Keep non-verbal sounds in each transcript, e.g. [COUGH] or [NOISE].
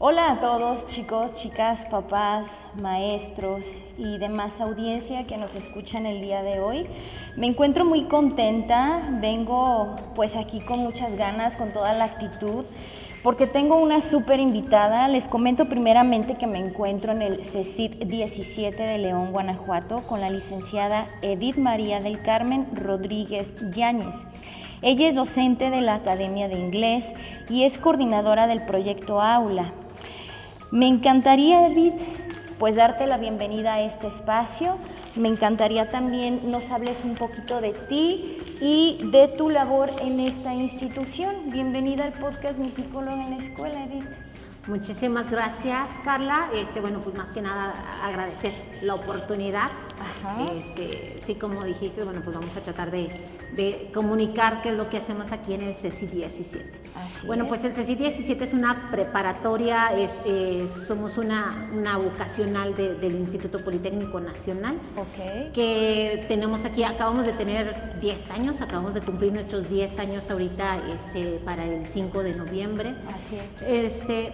Hola a todos chicos, chicas, papás, maestros y demás audiencia que nos escuchan el día de hoy. Me encuentro muy contenta, vengo pues aquí con muchas ganas, con toda la actitud, porque tengo una súper invitada. Les comento primeramente que me encuentro en el CECIT 17 de León, Guanajuato, con la licenciada Edith María del Carmen Rodríguez Yáñez. Ella es docente de la Academia de Inglés y es coordinadora del proyecto Aula. Me encantaría, Edith, pues darte la bienvenida a este espacio. Me encantaría también nos hables un poquito de ti y de tu labor en esta institución. Bienvenida al podcast Mi psicólogo en la escuela, Edith. Muchísimas gracias, Carla. Este, bueno, pues más que nada agradecer la oportunidad. Este, sí, como dijiste, bueno, pues vamos a tratar de, de, comunicar qué es lo que hacemos aquí en el CECI 17. bueno, pues el CECI 17 es una preparatoria, es, somos una, una vocacional del Instituto Politécnico Nacional, okay. que tenemos aquí, acabamos de tener 10 años, acabamos de cumplir nuestros 10 años ahorita este, para el 5 de noviembre. Así es. Este,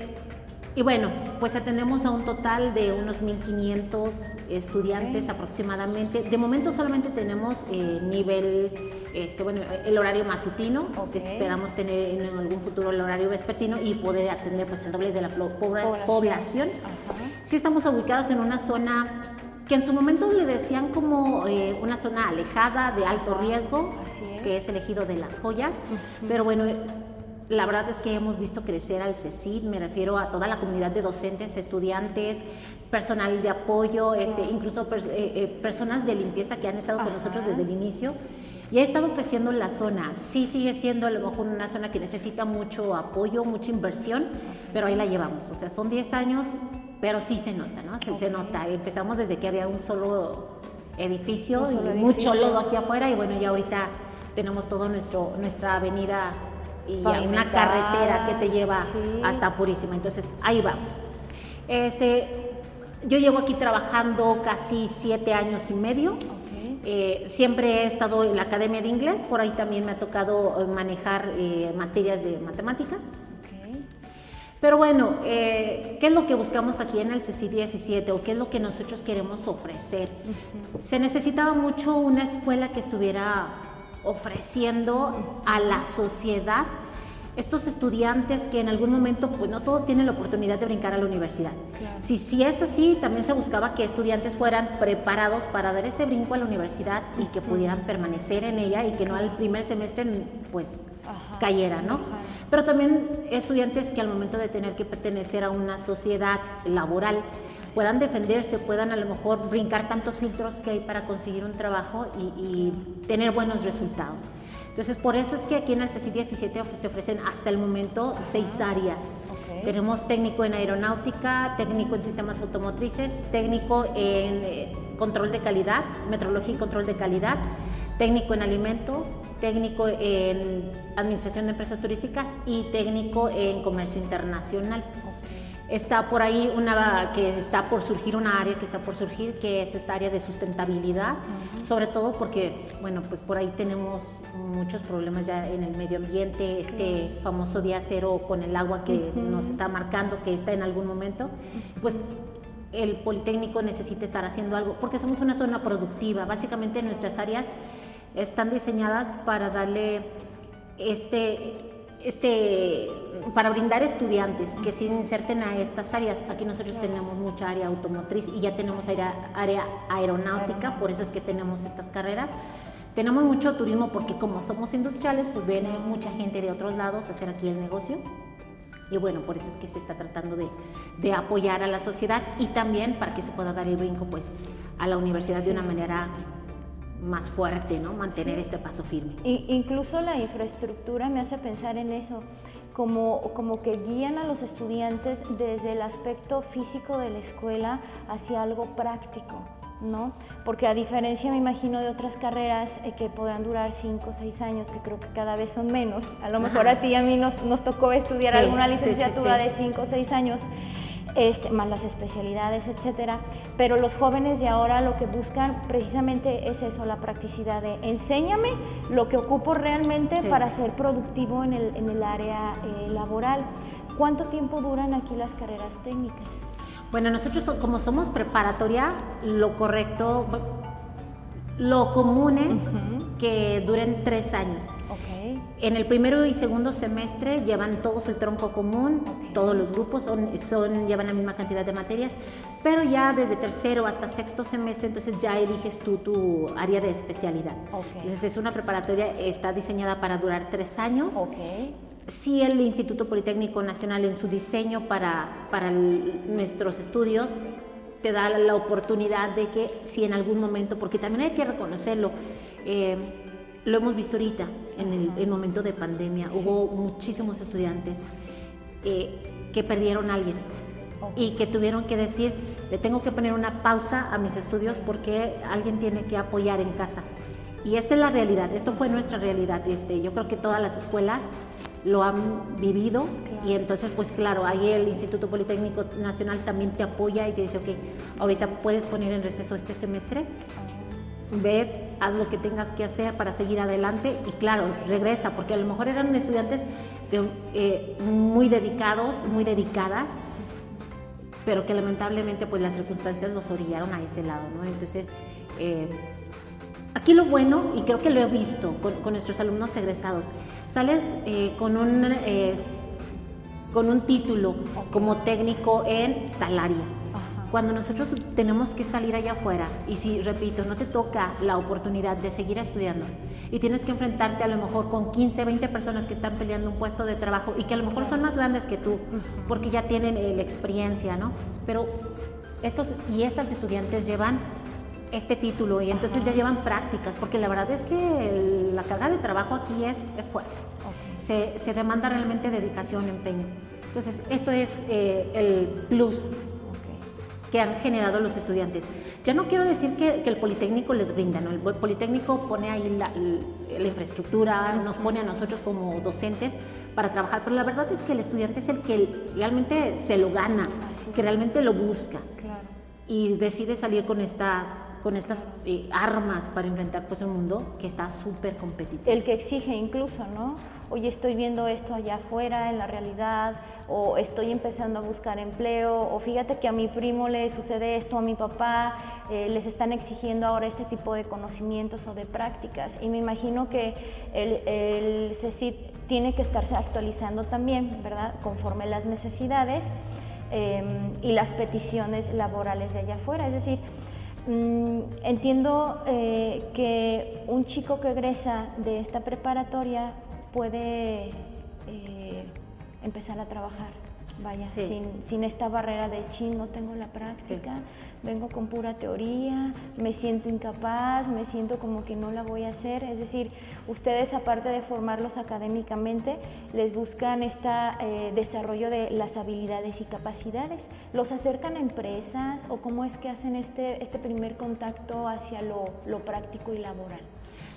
y bueno, pues atendemos a un total de unos 1.500 estudiantes aproximadamente. De momento solamente tenemos eh, nivel, este, bueno, el horario matutino, que esperamos tener en algún futuro el horario vespertino y poder atender pues el doble de la población. Sí estamos ubicados en una zona que en su momento le decían como eh, una zona alejada de alto riesgo, que es elegido de las joyas, pero bueno, la verdad es que hemos visto crecer al CECID, me refiero a toda la comunidad de docentes, estudiantes, personal de apoyo, este, incluso eh, eh, personas de limpieza que han estado con nosotros desde el inicio. Y ha estado creciendo la zona. Sí sigue siendo a lo mejor una zona que necesita mucho apoyo, mucha inversión, pero ahí la llevamos. O sea, son 10 años, pero sí se nota, ¿no? Se, se nota. Empezamos desde que había un solo edificio y mucho lodo aquí afuera y bueno, ya ahorita tenemos todo nuestro nuestra avenida y hay una carretera que te lleva hasta Purísima. Entonces, ahí vamos. Ese, yo llevo aquí trabajando casi siete años y medio. Eh, siempre he estado en la Academia de Inglés, por ahí también me ha tocado eh, manejar eh, materias de matemáticas. Pero bueno, ¿qué es lo que buscamos aquí en el CECI 17 o qué es lo que nosotros queremos ofrecer? Se necesitaba mucho una escuela que estuviera ofreciendo a la sociedad estos estudiantes que en algún momento, pues no todos tienen la oportunidad de brincar a la universidad. Si, si es así, también se buscaba que estudiantes fueran preparados para dar ese brinco a la universidad y que pudieran permanecer en ella y que no al primer semestre pues cayera, ¿no? Pero también estudiantes que al momento de tener que pertenecer a una sociedad laboral, puedan defenderse, puedan a lo mejor brincar tantos filtros que hay para conseguir un trabajo y, tener buenos resultados. Entonces, por eso es que aquí en el CECI 17 se ofrecen hasta el momento seis áreas. Tenemos técnico en aeronáutica, técnico en sistemas automotrices, técnico en eh, control de calidad, metrología y control de calidad, técnico en alimentos, técnico en administración de empresas turísticas y técnico en comercio internacional. Está por ahí una que está por surgir, una área que está por surgir, que es esta área de sustentabilidad, sobre todo porque, bueno, pues por ahí tenemos muchos problemas ya en el medio ambiente, este famoso día cero con el agua que nos está marcando, que está en algún momento, pues el Politécnico necesita estar haciendo algo, porque somos una zona productiva, básicamente nuestras áreas están diseñadas para darle este este, para brindar estudiantes que se inserten a estas áreas. Aquí nosotros tenemos mucha área automotriz y ya tenemos área, aeronáutica, por eso es que tenemos estas carreras. Tenemos mucho turismo porque como somos industriales, pues viene mucha gente de otros lados a hacer aquí el negocio. Y bueno, por eso es que se está tratando de, de apoyar a la sociedad y también para que se pueda dar el brinco pues a la universidad de una manera más fuerte, ¿no? Mantener este paso firme. incluso la infraestructura me hace pensar en eso, como, como que guían a los estudiantes desde el aspecto físico de la escuela hacia algo práctico. ¿no? Porque a diferencia, me imagino, de otras carreras eh, que podrán durar 5 o 6 años, que creo que cada vez son menos, a lo mejor a ti y a mí nos, nos tocó estudiar alguna licenciatura de 5 o 6 años, este, más las especialidades, etcétera. Pero los jóvenes de ahora lo que buscan precisamente es eso, la practicidad de enséñame lo que ocupo realmente para ser productivo en el, en el área eh, laboral. ¿Cuánto tiempo duran aquí las carreras técnicas? Bueno, nosotros como somos preparatoria, lo correcto, lo común es que duren tres años. En el primero y segundo semestre llevan todos el tronco común, todos los grupos son, son, llevan la misma cantidad de materias, pero ya desde tercero hasta sexto semestre, entonces ya eliges tú tu área de especialidad. Entonces es una preparatoria, está diseñada para durar tres años. Sí, el Instituto Politécnico Nacional en su diseño para, para nuestros estudios te da la oportunidad de que si en algún momento, porque también hay que reconocerlo, eh, lo hemos visto ahorita, en el, momento de pandemia, hubo muchísimos estudiantes eh, que perdieron a alguien y que tuvieron que decir, le tengo que poner una pausa a mis estudios porque alguien tiene que apoyar en casa. Y esta es la realidad, esto fue nuestra realidad. Este, yo creo que todas las escuelas lo han vivido y entonces pues claro, ahí el Instituto Politécnico Nacional también te apoya y te dice, ok, ahorita puedes poner en receso este semestre, ve, haz lo que tengas que hacer para seguir adelante y claro, regresa, porque a lo mejor eran estudiantes eh, muy dedicados, muy dedicadas, pero que lamentablemente pues las circunstancias los orillaron a ese lado, ¿no? Entonces, eh, Aquí lo bueno, y creo que lo he visto con, nuestros alumnos egresados, sales eh, con, un, con un título como técnico en tal área. Cuando nosotros tenemos que salir allá afuera, y si, repito, no te toca la oportunidad de seguir estudiando y tienes que enfrentarte a lo mejor con 15, 20 personas que están peleando un puesto de trabajo y que a lo mejor son más grandes que tú, porque ya tienen eh, la experiencia, ¿no? Pero estos y estas estudiantes llevan este título y entonces ya llevan prácticas, porque la verdad es que la carga de trabajo aquí es, es fuerte. Se, se, demanda realmente dedicación, empeño. Entonces, esto es eh, el plus que han generado los estudiantes. Ya no quiero decir que, que el Politécnico les brinda, ¿no? el Politécnico pone ahí la, la, infraestructura, nos pone a nosotros como docentes para trabajar, pero la verdad es que el estudiante es el que realmente se lo gana, que realmente lo busca. Y decide salir con estas con estas eh, armas para enfrentar pues un mundo que está súper competitivo. El que exige incluso, ¿no? Oye, estoy viendo esto allá afuera en la realidad, o estoy empezando a buscar empleo, o fíjate que a mi primo le sucede esto, a mi papá, eh, les están exigiendo ahora este tipo de conocimientos o de prácticas. Y me imagino que el, el CECIT tiene que estarse actualizando también, ¿verdad? Conforme las necesidades em, y las peticiones laborales de allá afuera. Es decir, Mm, entiendo eh, que un chico que egresa de esta preparatoria puede eh, empezar a trabajar, vaya, sin, sin, esta barrera de chin, no tengo la práctica, vengo con pura teoría, me siento incapaz, me siento como que no la voy a hacer. Es decir, ustedes aparte de formarlos académicamente, les buscan este desarrollo de las habilidades y capacidades. ¿Los acercan a empresas o cómo es que hacen este, este primer contacto hacia lo, lo práctico y laboral?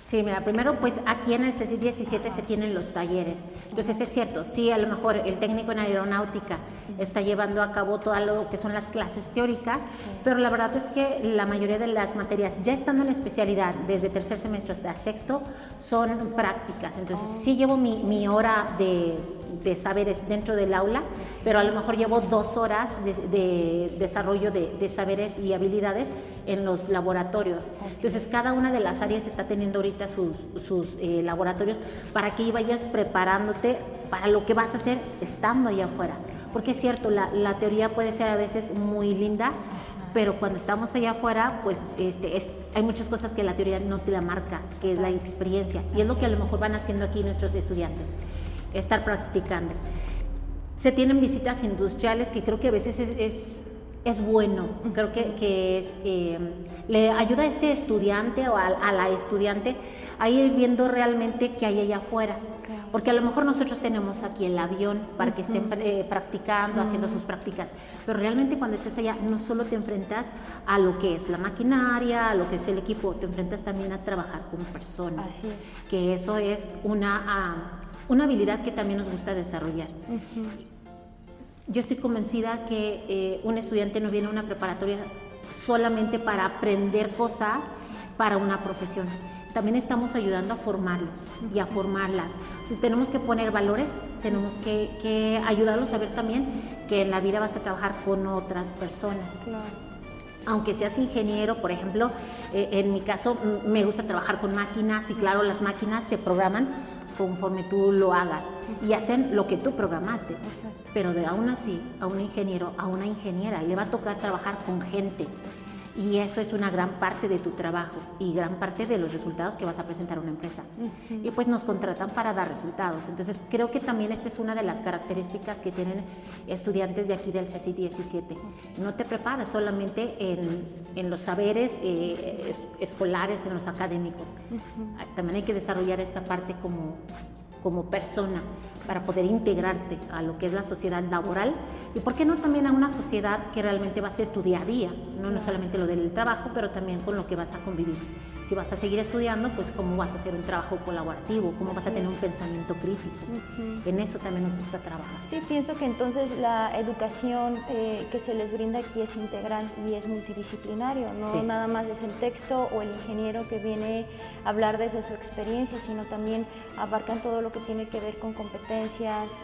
Sí, mira, primero pues aquí en el CECI 17 se tienen los talleres. Entonces es cierto, sí, a lo mejor el técnico en aeronáutica está llevando a cabo todo lo que son las clases teóricas, pero la verdad es que la mayoría de las materias, ya estando en especialidad, desde tercer semestre hasta sexto, son prácticas. Entonces sí llevo mi, mi hora de de saberes dentro del aula, pero a lo mejor llevo dos horas de, desarrollo de, saberes y habilidades en los laboratorios. Entonces, cada una de las áreas está teniendo ahorita sus, eh, laboratorios para que vayas preparándote para lo que vas a hacer estando allá afuera. Porque es cierto, la, teoría puede ser a veces muy linda, pero cuando estamos allá afuera, pues este, hay muchas cosas que la teoría no te la marca, que es la experiencia. Y es lo que a lo mejor van haciendo aquí nuestros estudiantes estar practicando. Se tienen visitas industriales que creo que a veces es, es, bueno, creo que, que es, eh, le ayuda a este estudiante o a, la estudiante a ir viendo realmente qué hay allá afuera. Porque a lo mejor nosotros tenemos aquí el avión para que estén eh, practicando, haciendo sus prácticas, pero realmente cuando estés allá no solo te enfrentas a lo que es la maquinaria, a lo que es el equipo, te enfrentas también a trabajar con personas. Que eso es una... Ah, una habilidad que también nos gusta desarrollar. Yo estoy convencida que eh, un estudiante no viene a una preparatoria solamente para aprender cosas para una profesión. también estamos ayudando a formarlos y a formarlas. Si tenemos que poner valores, tenemos que, ayudarlos a ver también que en la vida vas a trabajar con otras personas. Aunque seas ingeniero, por ejemplo, eh, en mi caso me gusta trabajar con máquinas y claro, las máquinas se programan conforme tú lo hagas y hacen lo que tú programaste. Pero de aún así, a un ingeniero, a una ingeniera, le va a tocar trabajar con gente y eso es una gran parte de tu trabajo y gran parte de los resultados que vas a presentar a una empresa. Y pues nos contratan para dar resultados. Entonces creo que también esta es una de las características que tienen estudiantes de aquí del CECI 17. No te preparas solamente en, en los saberes eh, escolares, en los académicos. También hay que desarrollar esta parte como, como persona para poder integrarte a lo que es la sociedad laboral y por qué no también a una sociedad que realmente va a ser tu día a día, no, no solamente lo del trabajo, pero también con lo que vas a convivir. Si vas a seguir estudiando, pues cómo vas a hacer un trabajo colaborativo, cómo vas a tener un pensamiento crítico. En eso también nos gusta trabajar. Sí, pienso que entonces la educación eh, que se les brinda aquí es integral y es multidisciplinario, no nada más es el texto o el ingeniero que viene a hablar desde su experiencia, sino también abarcan todo lo que tiene que ver con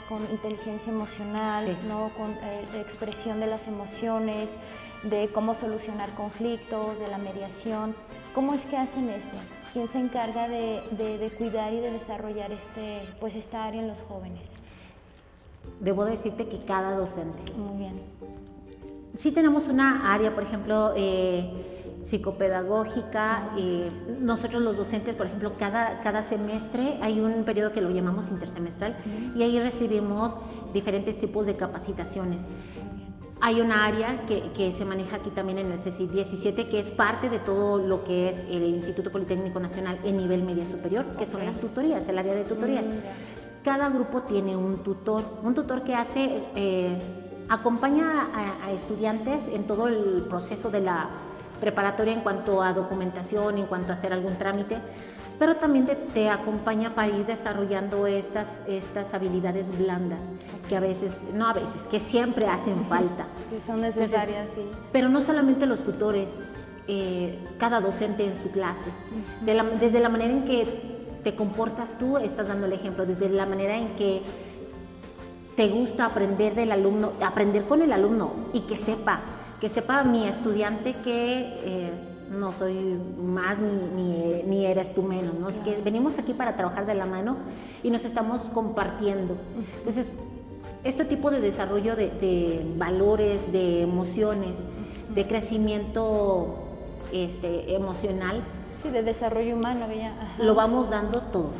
con inteligencia emocional, ¿no? con eh, expresión de las emociones, de cómo solucionar conflictos, de la mediación. ¿Cómo es que hacen esto? ¿Quién se encarga de, cuidar y de desarrollar este, pues esta área en los jóvenes? Debo decirte que cada docente. Muy bien. Sí tenemos una área, por ejemplo, eh, psicopedagógica. Eh, nosotros los docentes, por ejemplo, cada, cada semestre hay un periodo que lo llamamos intersemestral y ahí recibimos diferentes tipos de capacitaciones. Hay una área que, se maneja aquí también en el CECI 17, que es parte de todo lo que es el Instituto Politécnico Nacional en nivel media superior, que son las tutorías, el área de tutorías. Mm, Cada grupo tiene un tutor, un tutor que hace, eh, acompaña a, estudiantes en todo el proceso de la preparatoria en cuanto a documentación, en cuanto a hacer algún trámite, pero también te, acompaña para ir desarrollando estas, estas habilidades blandas que a veces, no a veces, que siempre hacen falta. Que son necesarias, sí. Pero no solamente los tutores, eh, cada docente en su clase, desde la manera en que te comportas tú, estás dando el ejemplo, desde la manera en que te gusta aprender del alumno, aprender con el alumno y que sepa, que sepa mi estudiante que... Eh, no soy más ni, eres tú menos, ¿no? Es que venimos aquí para trabajar de la mano y nos estamos compartiendo. Entonces, este tipo de desarrollo de, valores, de emociones, de crecimiento este, emocional, Sí, de desarrollo humano, lo vamos dando todos.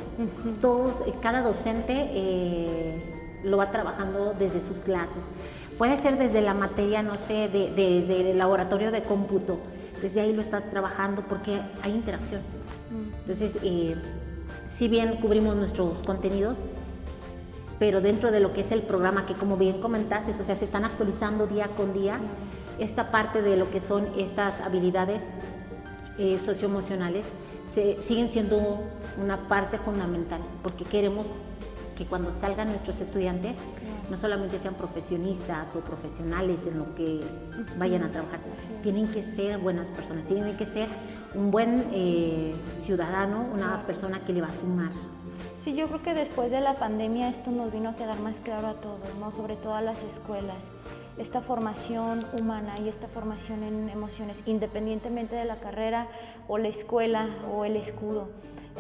Todos, eh, cada docente eh, lo va trabajando desde sus clases. Puede ser desde la materia, no sé, desde el laboratorio de cómputo, desde ahí lo estás trabajando porque hay interacción. Mm. Entonces, eh, si bien cubrimos nuestros contenidos, pero dentro de lo que es el programa, que como bien comentaste, o sea, se están actualizando día con día, esta parte de lo que son estas habilidades eh, socioemocionales se, siguen siendo una parte fundamental, porque queremos que cuando salgan nuestros estudiantes, no solamente sean profesionistas o profesionales en lo que vayan a trabajar, tienen que ser buenas personas, tienen que ser un buen eh, ciudadano, una persona que le va a sumar. Sí, yo creo que después de la pandemia esto nos vino a quedar más claro a todos, ¿no? sobre todo a las escuelas. Esta formación humana y esta formación en emociones, independientemente de la carrera o la escuela o el escudo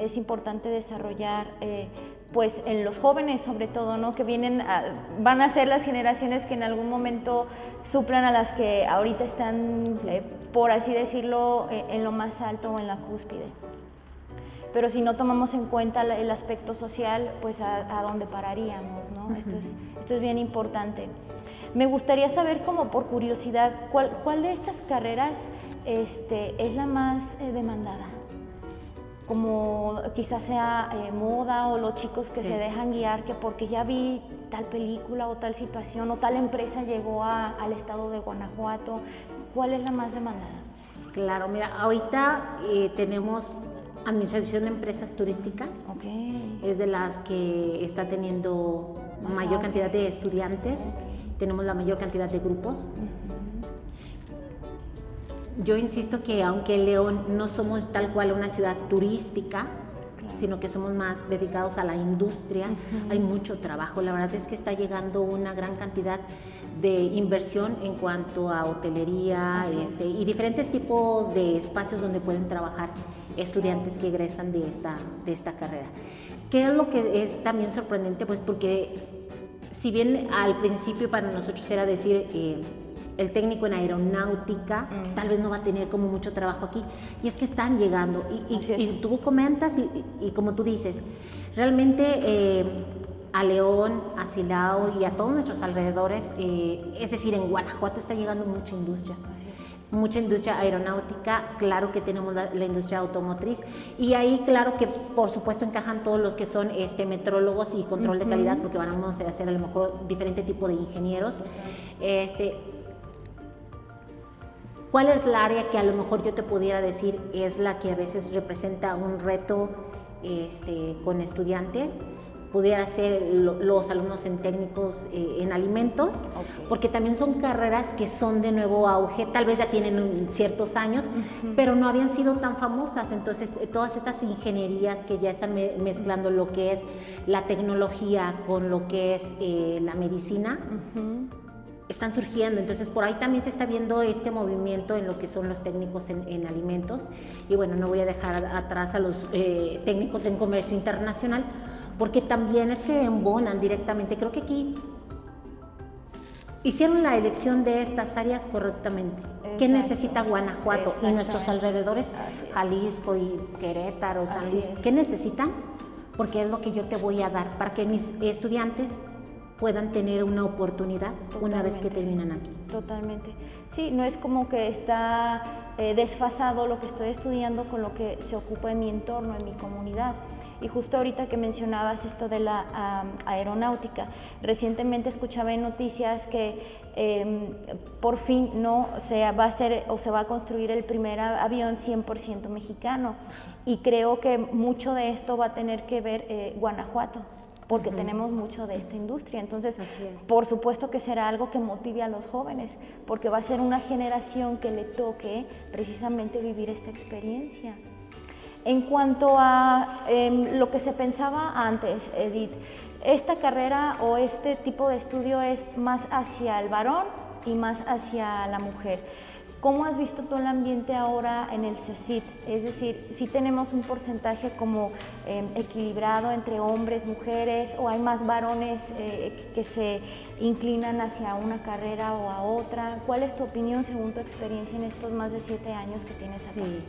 es importante desarrollar eh, pues en los jóvenes sobre todo, ¿no? Que vienen, van a ser las generaciones que en algún momento suplan a las que ahorita están, eh, por así decirlo, eh, en lo más alto o en la cúspide. Pero si no tomamos en cuenta el aspecto social, pues a, dónde pararíamos, ¿no? esto, es, esto es bien importante. Me gustaría saber, como por curiosidad, cuál, cuál de estas carreras este, es la más demandada como quizás sea eh, moda o los chicos que se dejan guiar que porque ya vi tal película o tal situación o tal empresa llegó al estado de Guanajuato, ¿cuál es la más demandada? Claro, mira, ahorita eh, tenemos administración de empresas turísticas, es de las que está teniendo mayor cantidad de estudiantes, tenemos la mayor cantidad de grupos. Yo insisto que aunque León no somos tal cual una ciudad turística, sino que somos más dedicados a la industria, hay mucho trabajo. La verdad es que está llegando una gran cantidad de inversión en cuanto a hotelería este, y diferentes tipos de espacios donde pueden trabajar estudiantes que egresan de esta, de esta carrera. ¿Qué es lo que es también sorprendente? Pues porque si bien al principio para nosotros era decir... Eh, el técnico en aeronáutica mm. tal vez no va a tener como mucho trabajo aquí. Y es que están llegando. Y, tú comentas y, como tú dices, realmente eh, a León, a Silao y a todos nuestros alrededores, eh, es decir, en Guanajuato está llegando mucha industria. Mucha industria aeronáutica, claro que tenemos la, industria automotriz y ahí claro que por supuesto encajan todos los que son este, metrólogos y control de calidad porque vamos a hacer a lo mejor diferente tipo de ingenieros. Este, ¿Cuál es la área que a lo mejor yo te pudiera decir es la que a veces representa un reto este, con estudiantes? pudiera ser los alumnos en técnicos eh, en alimentos, porque también son carreras que son de nuevo auge, tal vez ya tienen ciertos años, pero no habían sido tan famosas. Entonces, eh, todas estas ingenierías que ya están mezclando lo que es la tecnología con lo que es eh, la medicina están surgiendo. Entonces, por ahí también se está viendo este movimiento en lo que son los técnicos en, alimentos. Y bueno, no voy a dejar atrás a los eh, técnicos en comercio internacional, porque también es que embonan directamente. Creo que aquí hicieron la elección de estas áreas correctamente. ¿Qué necesita Guanajuato y nuestros alrededores, Jalisco y Querétaro, San Luis? ¿Qué necesitan? Porque es lo que yo te voy a dar para que mis estudiantes puedan tener una oportunidad una vez que terminan aquí. Totalmente. Sí, no es como que está eh, desfasado lo que estoy estudiando con lo que se ocupa en mi entorno, en mi comunidad. Y justo ahorita que mencionabas esto de la aeronáutica, recientemente escuchaba en noticias que em, por fin no se va a hacer o se va a construir el primer avión 100% mexicano. Y creo que mucho de esto va a tener que ver eh, Guanajuato porque tenemos mucho de esta industria. Entonces, por supuesto que será algo que motive a los jóvenes, porque va a ser una generación que le toque precisamente vivir esta experiencia. En cuanto a em, lo que se pensaba antes, Edith, esta carrera o este tipo de estudio es más hacia el varón y más hacia la mujer. ¿Cómo has visto todo el ambiente ahora en el CECIT? Es decir, si tenemos un porcentaje como em, equilibrado entre hombres, mujeres, o hay más varones eh, que se inclinan hacia una carrera o a otra. ¿Cuál es tu opinión según tu experiencia en estos más de siete años que tienes acá? Sí.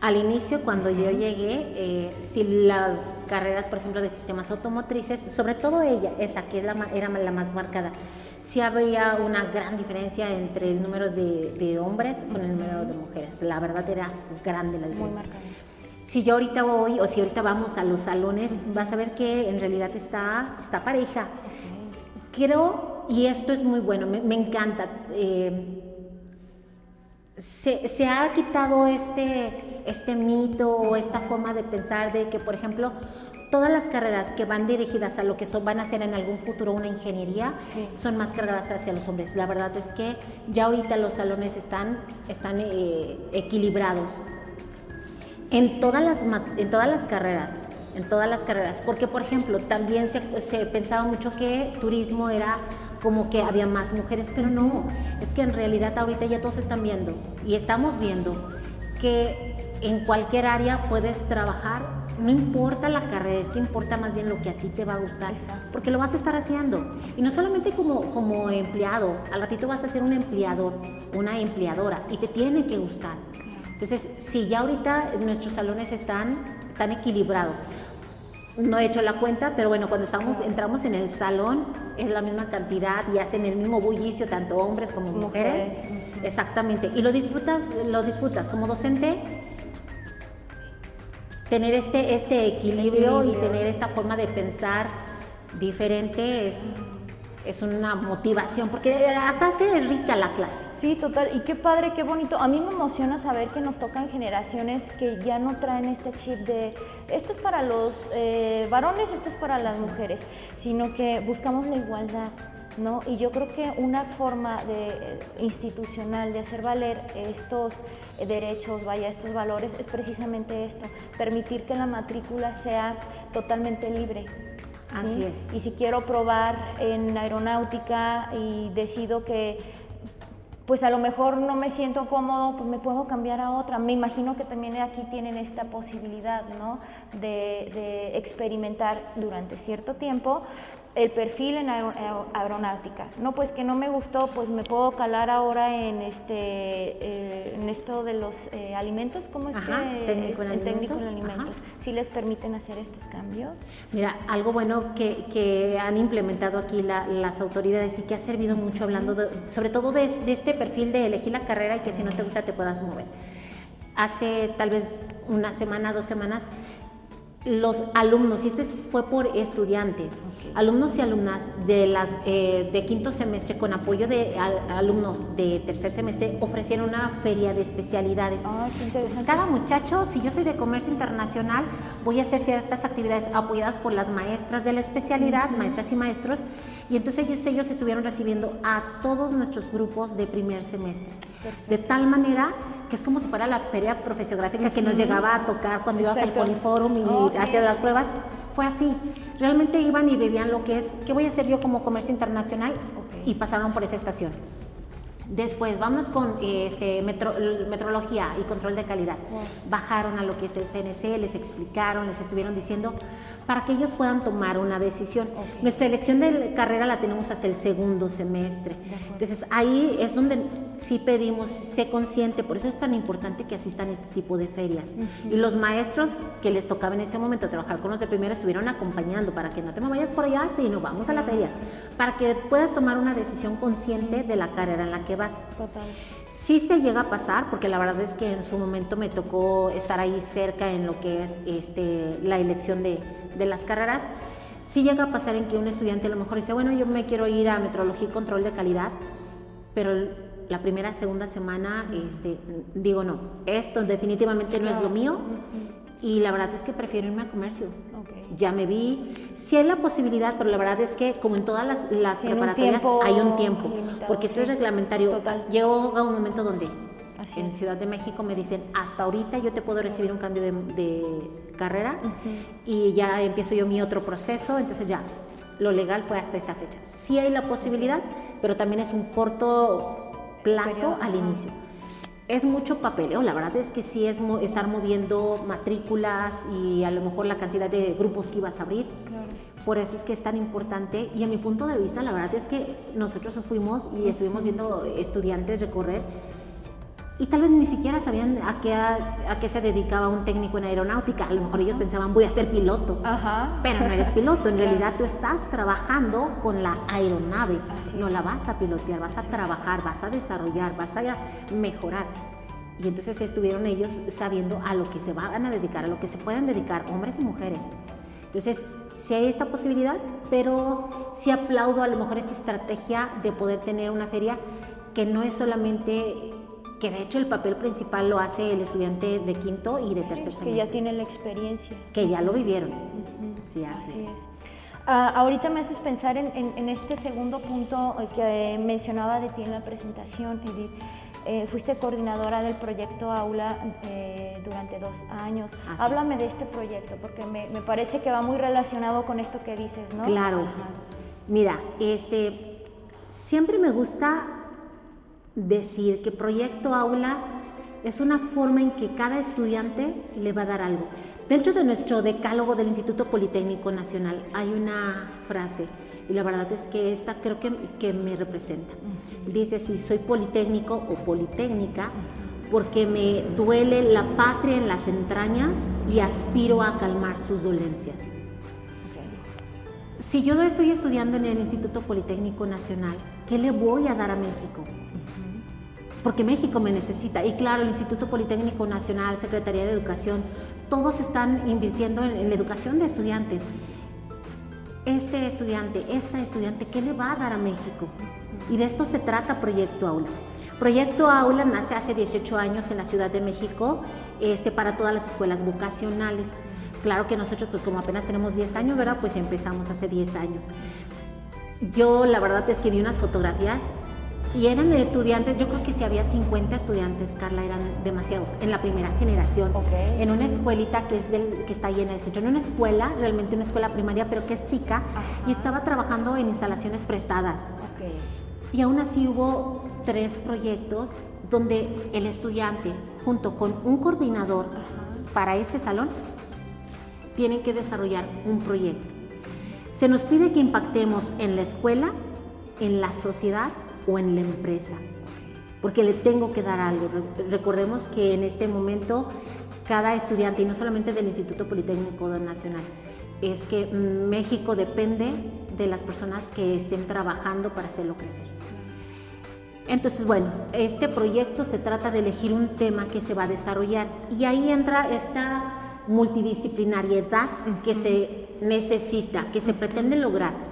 Al inicio, cuando yo llegué, eh, si las carreras, por ejemplo, de sistemas automotrices, sobre todo ella, esa que era la más marcada, sí habría una gran diferencia entre el número de, hombres con el número de mujeres. La verdad era grande la diferencia. Si yo ahorita voy o si ahorita vamos a los salones, vas a ver que en realidad está, está pareja. Quiero, y esto es muy bueno, me, encanta. Eh, se, se, ha quitado este, este mito o esta forma de pensar de que, por ejemplo, todas las carreras que van dirigidas a lo que son, van a ser en algún futuro una ingeniería son más cargadas hacia los hombres. La verdad es que ya ahorita los salones están, están eh, equilibrados en todas, las, en todas las carreras. En todas las carreras, porque por ejemplo también se, se pensaba mucho que turismo era como que había más mujeres, pero no, es que en realidad ahorita ya todos están viendo y estamos viendo que en cualquier área puedes trabajar no importa la carrera, es que importa más bien lo que a ti te va a gustar, porque lo vas a estar haciendo. Y no solamente como, como empleado, al ratito vas a ser un empleador, una empleadora, y te tiene que gustar. Entonces, si ya ahorita nuestros salones están, están equilibrados, no he hecho la cuenta, pero bueno, cuando estamos, entramos en el salón es la misma cantidad y hacen el mismo bullicio tanto hombres como mujeres. Exactamente. Y lo disfrutas, lo disfrutas como docente tener este, este equilibrio, y tener esta forma de pensar diferente es, es una motivación, porque hasta hace rica la clase. Sí, total, y qué padre, qué bonito. A mí me emociona saber que nos tocan generaciones que ya no traen este chip de esto es para los eh, varones, esto es para las mujeres, sino que buscamos la igualdad ¿no? Y yo creo que una forma de, eh, institucional de hacer valer estos derechos, vaya, estos valores, es precisamente esto, permitir que la matrícula sea totalmente libre. Así es. Y si quiero probar en aeronáutica y decido que pues a lo mejor no me siento cómodo, pues me puedo cambiar a otra. Me imagino que también aquí tienen esta posibilidad, ¿no? De, de experimentar durante cierto tiempo el perfil en aeronáutica. No, pues que no me gustó, pues me puedo calar ahora en este eh, en esto de los eh, alimentos, ¿cómo es Ajá, que técnico en el alimentos. técnico en alimentos? ¿Sí les permiten hacer estos cambios? Mira, algo bueno que, que han implementado aquí la- las autoridades y que ha servido mucho hablando de- sobre todo de, de este perfil de elegir la carrera y que si no te gusta te puedas mover. Hace tal vez una semana, dos semanas, los alumnos, y este fue por estudiantes. Alumnos y alumnas de, las, eh, de quinto semestre con apoyo de al- alumnos de tercer semestre ofrecieron una feria de especialidades. Ah, qué Entonces, cada muchacho, si yo soy de comercio internacional, voy a hacer ciertas actividades apoyadas por las maestras de la especialidad, maestras y maestros, y entonces ellos, ellos estuvieron recibiendo a todos nuestros grupos de primer semestre. De tal manera que es como si fuera la feria profesiográfica que nos llegaba a tocar cuando ibas al. Poliforum y Oh, sí. las pruebas. Fue así. Realmente iban y vivían lo que es, ¿qué voy a hacer yo como comercio internacional? Y pasaron por esa estación. Después, vamos con este, metro- metrología y control de calidad. Bajaron a lo que es el CNC, les explicaron, les estuvieron diciendo para que ellos puedan tomar una decisión. Nuestra elección de carrera la tenemos hasta el segundo semestre. Entonces ahí es donde sí pedimos, sé consciente, por eso es tan importante que asistan a este tipo de ferias. Y los maestros que les tocaba en ese momento trabajar con los de primero estuvieron acompañando para que no te me vayas por allá, sino vamos a la feria, para que puedas tomar una decisión consciente de la carrera en la que vas. Total. Sí se llega a pasar, porque la verdad es que en su momento me tocó estar ahí cerca en lo que es este, la elección de, de las carreras. Sí llega a pasar en que un estudiante a lo mejor dice, bueno, yo me quiero ir a metrología y control de calidad, pero la primera, segunda semana, este, digo, no, esto definitivamente no es lo mío y la verdad es que prefiero irme a comercio. Ok. Ya me vi, sí hay la posibilidad, pero la verdad es que como en todas las, preparatorias hay un tiempo, limitado, porque esto es reglamentario. Total. Llegó a un momento donde Así en. Ciudad de México me dicen, hasta ahorita yo te puedo recibir un cambio de, de carrera y ya empiezo yo mi otro proceso, entonces ya, lo legal fue hasta esta fecha. Sí hay la posibilidad, pero también es un corto plazo al inicio. Es mucho papeleo, la verdad es que sí es mo- estar moviendo matrículas y a lo mejor la cantidad de grupos que ibas a abrir. Claro. Por eso es que es tan importante y a mi punto de vista la verdad es que nosotros fuimos y estuvimos viendo estudiantes recorrer y tal vez ni siquiera sabían a qué, a, qué se dedicaba un técnico en aeronáutica. A lo mejor ellos pensaban voy a ser piloto. Ajá. Pero no eres piloto, en [LAUGHS] realidad tú estás trabajando con la aeronave, no la vas a pilotear, vas a trabajar, vas a desarrollar, vas a mejorar. Y entonces estuvieron ellos sabiendo a lo que se van a dedicar, a lo que se pueden dedicar hombres y mujeres. Entonces, sí hay esta posibilidad, pero sí aplaudo a lo mejor esta estrategia de poder tener una feria que no es solamente, que de hecho el papel principal lo hace el estudiante de quinto y de tercer semestre Que ya tiene la experiencia. que ya lo vivieron. Sí, así, Así es. es. Ah, ahorita me haces pensar en, en- en este segundo punto eh, que mencionaba de ti en la presentación, Edith. Eh, fuiste coordinadora del proyecto Aula eh, durante dos años. Así Háblame de este proyecto, porque me, me parece que va muy relacionado con esto que dices, ¿no? Claro. Ajá. Mira, este, siempre me gusta decir que Proyecto Aula es una forma en que cada estudiante le va a dar algo. Dentro de nuestro decálogo del Instituto Politécnico Nacional hay una frase, y la verdad es que esta creo que, que me representa. Dice así, soy politécnico o politécnica porque me duele la patria en las entrañas y aspiro a calmar sus dolencias. Ok. Si yo estoy estudiando en el Instituto Politécnico Nacional, ¿qué le voy a dar a México? Porque México me necesita. Y claro, el Instituto Politécnico Nacional, Secretaría de Educación, todos están invirtiendo en, en la educación de estudiantes. Este estudiante, esta estudiante, ¿qué le va a dar a México? Y de esto se trata Proyecto Aula. Proyecto Aula nace hace 18 años en la Ciudad de México este, para todas las escuelas vocacionales. Claro que nosotros, pues como apenas tenemos 10 años, ¿verdad? Pues empezamos hace 10 años. yo la verdad es que vi unas fotografías y eran estudiantes, yo creo que si había 50 estudiantes, Carla, eran demasiados, en la primera generación, en una escuelita que, es del, que está ahí en el centro, en una escuela, realmente una escuela primaria, pero que es chica, y estaba trabajando en instalaciones prestadas. Y aún así hubo tres proyectos donde el estudiante, junto con un coordinador para ese salón, tienen que desarrollar un proyecto. Se nos pide que impactemos en la escuela, en la sociedad o en la empresa, porque le tengo que dar algo. Recordemos que en este momento cada estudiante, y no solamente del Instituto Politécnico Nacional, es que México depende de las personas que estén trabajando para hacerlo crecer. Entonces, bueno, este proyecto se trata de elegir un tema que se va a desarrollar y ahí entra esta multidisciplinariedad que se necesita, que se pretende lograr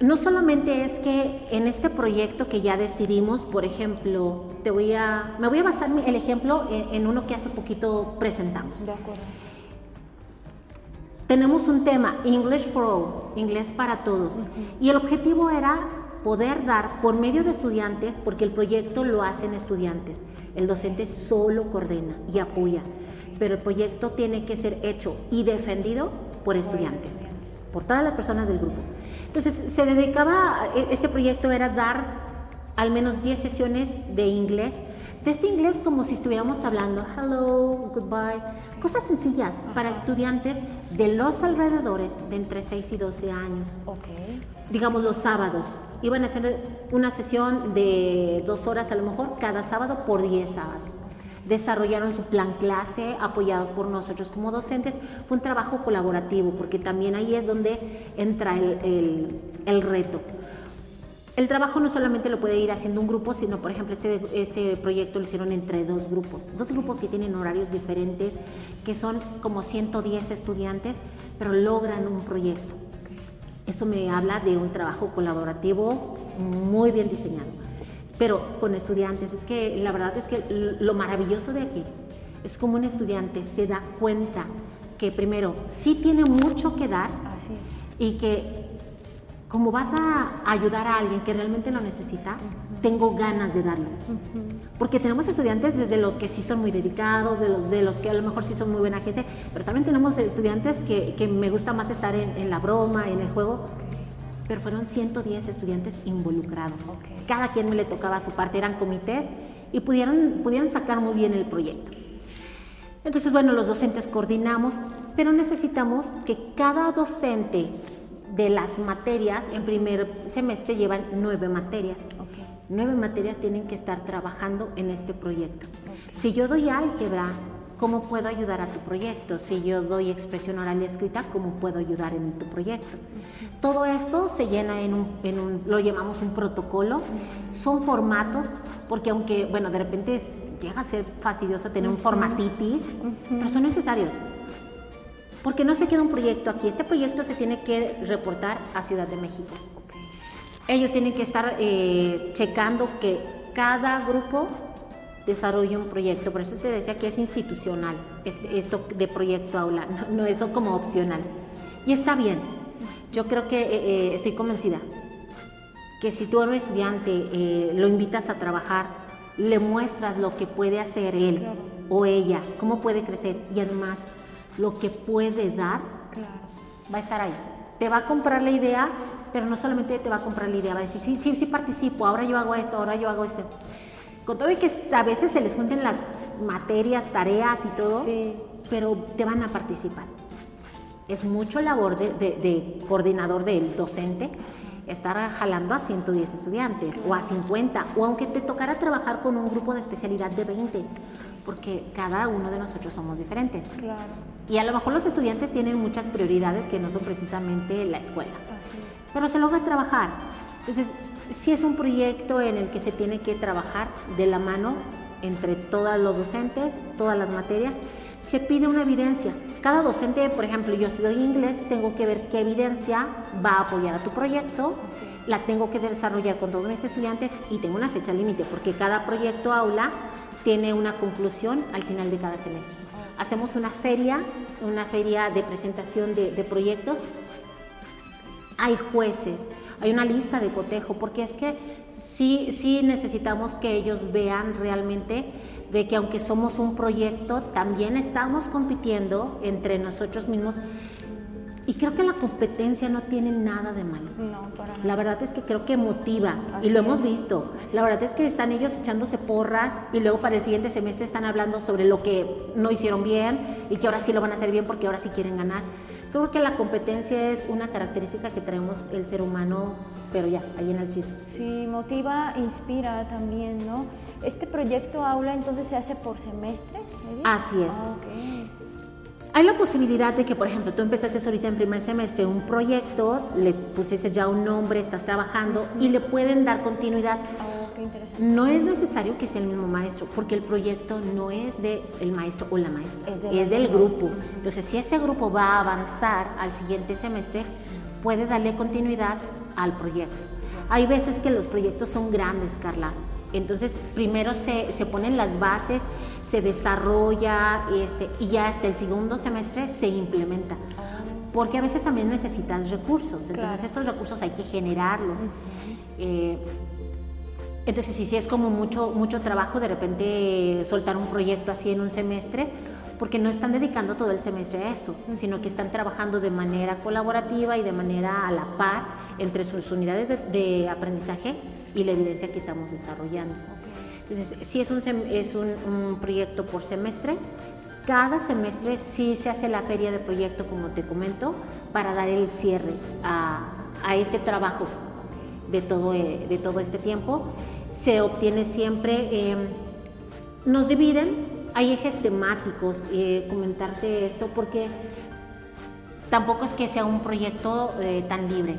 no solamente es que en este proyecto que ya decidimos, por ejemplo, te voy a, me voy a basar el ejemplo en, uno que hace poquito presentamos. De acuerdo. Tenemos un tema, English for All, inglés para todos. Y el objetivo era poder dar por medio de estudiantes, porque el proyecto lo hacen estudiantes. El docente solo coordena y apoya, pero el proyecto tiene que ser hecho y defendido por estudiantes, por todas las personas del grupo. Entonces, se dedicaba, e, este proyecto era dar al menos 10 sesiones de inglés, de este inglés como si estuviéramos hablando hello, goodbye, cosas sencillas para estudiantes de los alrededores de entre 6 y 12 años. Okay. Digamos los sábados. Iban a hacer una sesión de dos horas a lo mejor cada sábado por 10 sábados desarrollaron su plan clase apoyados por nosotros como docentes. Fue un trabajo colaborativo porque también ahí es donde entra el, el, reto. El trabajo no solamente lo puede ir haciendo un grupo, sino, por ejemplo, este, este proyecto lo hicieron entre dos grupos. Dos grupos que tienen horarios diferentes, que son como 110 estudiantes, pero logran un proyecto. Eso me habla de un trabajo colaborativo muy bien diseñado pero con estudiantes. Es que la verdad es que lo maravilloso de aquí es como un estudiante se da cuenta que primero sí tiene mucho que dar y que como vas a ayudar a alguien que realmente lo necesita, tengo ganas de darlo. Porque tenemos estudiantes desde los que sí son muy dedicados, de los, de los que a lo mejor sí son muy buena gente, pero también tenemos estudiantes que, que me gusta más estar en, en la broma, en el juego, pero fueron 110 estudiantes involucrados. Cada quien me le tocaba su parte, eran comités y pudieron, pudieron sacar muy bien el proyecto. Entonces, bueno, los docentes coordinamos, pero necesitamos que cada docente de las materias, en primer semestre llevan nueve materias. Nueve materias tienen que estar trabajando en este proyecto. Si yo doy álgebra, ¿Cómo puedo ayudar a tu proyecto? Si yo doy expresión oral y escrita, ¿cómo puedo ayudar en tu proyecto? Todo esto se llena en un, lo llamamos un protocolo. Son formatos, porque aunque, bueno, de repente llega a ser fastidioso tener un formatitis, pero son necesarios. Porque no se queda un proyecto aquí. Este proyecto se tiene que reportar a Ciudad de México. Ellos tienen que estar eh, checando que cada grupo desarrolle un proyecto. Por eso te decía que es institucional, este, esto de proyecto aula, [LAUGHS] no, eso como opcional. Y está bien. Yo creo que eh, eh, estoy convencida que si tú eres estudiante, eh, lo invitas a trabajar, le muestras lo que puede hacer él o ella, cómo puede crecer y además lo que puede dar, va a estar ahí. Te va a comprar la idea, pero no solamente te va a comprar la idea, va a decir, sí, sí, sí participo, ahora yo hago esto, ahora yo hago esto. Con todo y que a veces se les junten las materias, tareas y todo, pero te van a participar. Es mucho labor de, coordinador del docente estar jalando a 110 estudiantes o a 50, o aunque te tocara trabajar con un grupo de especialidad de 20, porque cada uno de nosotros somos diferentes. Claro. Y a lo mejor los estudiantes tienen muchas prioridades que no son precisamente la escuela, pero se logra trabajar. Entonces, si es un proyecto en el que se tiene que trabajar de la mano entre todos los docentes, todas las materias, se pide una evidencia. Cada docente, por ejemplo, yo si doy inglés, tengo que ver qué evidencia va a apoyar a tu proyecto, la tengo que desarrollar con todos mis estudiantes y tengo una fecha límite, porque cada proyecto aula tiene una conclusión al final de cada semestre. Hacemos una feria, una feria de presentación de proyectos. Hay jueces, hay una lista de cotejo, porque es que sí, sí necesitamos que ellos vean realmente de que aunque somos un proyecto, también estamos compitiendo entre nosotros mismos. Y creo que la competencia no tiene nada de malo. No, para. La verdad es que creo que motiva y lo hemos visto. La verdad es que están ellos echándose porras y luego para el siguiente semestre están hablando sobre lo que no hicieron bien y que ahora sí lo van a hacer bien porque ahora sí quieren ganar. Creo que la competencia es una característica que traemos el ser humano, pero ya, ahí en el chip. Sí, motiva, inspira también, ¿no? Este proyecto aula entonces se hace por semestre. Así es. Ah. Hay la posibilidad de que, por ejemplo, tú empezaste ahorita en primer semestre un proyecto, le pusiste ya un nombre, estás trabajando y le pueden dar continuidad. Oh, qué interesante. No es necesario que sea el mismo maestro, porque el proyecto no es del el maestro o la maestra, Es de del grupo. Entonces, si ese grupo va a avanzar al siguiente semestre, puede darle continuidad al proyecto. Hay veces que los proyectos son grandes, Carla. Entonces, primero se, se ponen las bases, se desarrolla este, y ya hasta el segundo semestre se implementa. Porque a veces también necesitas recursos, entonces Claro. estos recursos hay que generarlos. Eh, entonces, sí, sí es como mucho, mucho trabajo de repente soltar un proyecto así en un semestre, porque no están dedicando todo el semestre a esto, sino que están trabajando de manera colaborativa y de manera a la par entre sus unidades de, de aprendizaje y la evidencia que estamos desarrollando. Entonces, sí es un, es un, un proyecto por semestre. Cada semestre sí se hace la feria de proyecto, como te comento, para dar el cierre a, a este trabajo de todo, eh, de todo este tiempo. Se obtiene siempre, eh, nos dividen, hay ejes temáticos, eh, comentarte esto, porque tampoco es que sea un proyecto eh, tan libre,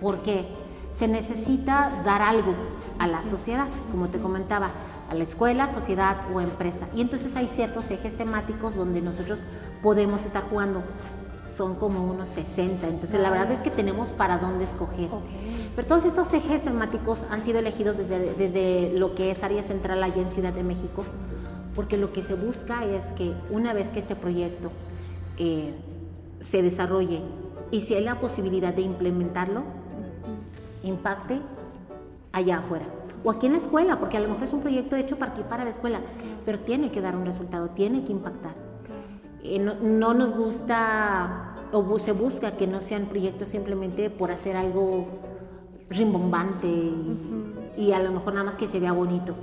porque se necesita dar algo a la sociedad, como te comentaba, a la escuela, sociedad o empresa. Y entonces hay ciertos ejes temáticos donde nosotros podemos estar jugando. Son como unos 60, entonces la verdad es que tenemos para dónde escoger. Ok. Pero todos estos ejes temáticos han sido elegidos desde, desde lo que es área central allá en Ciudad de México, porque lo que se busca es que una vez que este proyecto eh, se desarrolle y si hay la posibilidad de implementarlo, impacte allá afuera. O aquí en la escuela, porque a lo mejor es un proyecto hecho para aquí, para la escuela, pero tiene que dar un resultado, tiene que impactar. Eh, no, no nos gusta o se busca que no sean proyectos simplemente por hacer algo rimbombante y, y a lo mejor nada más que se vea bonito.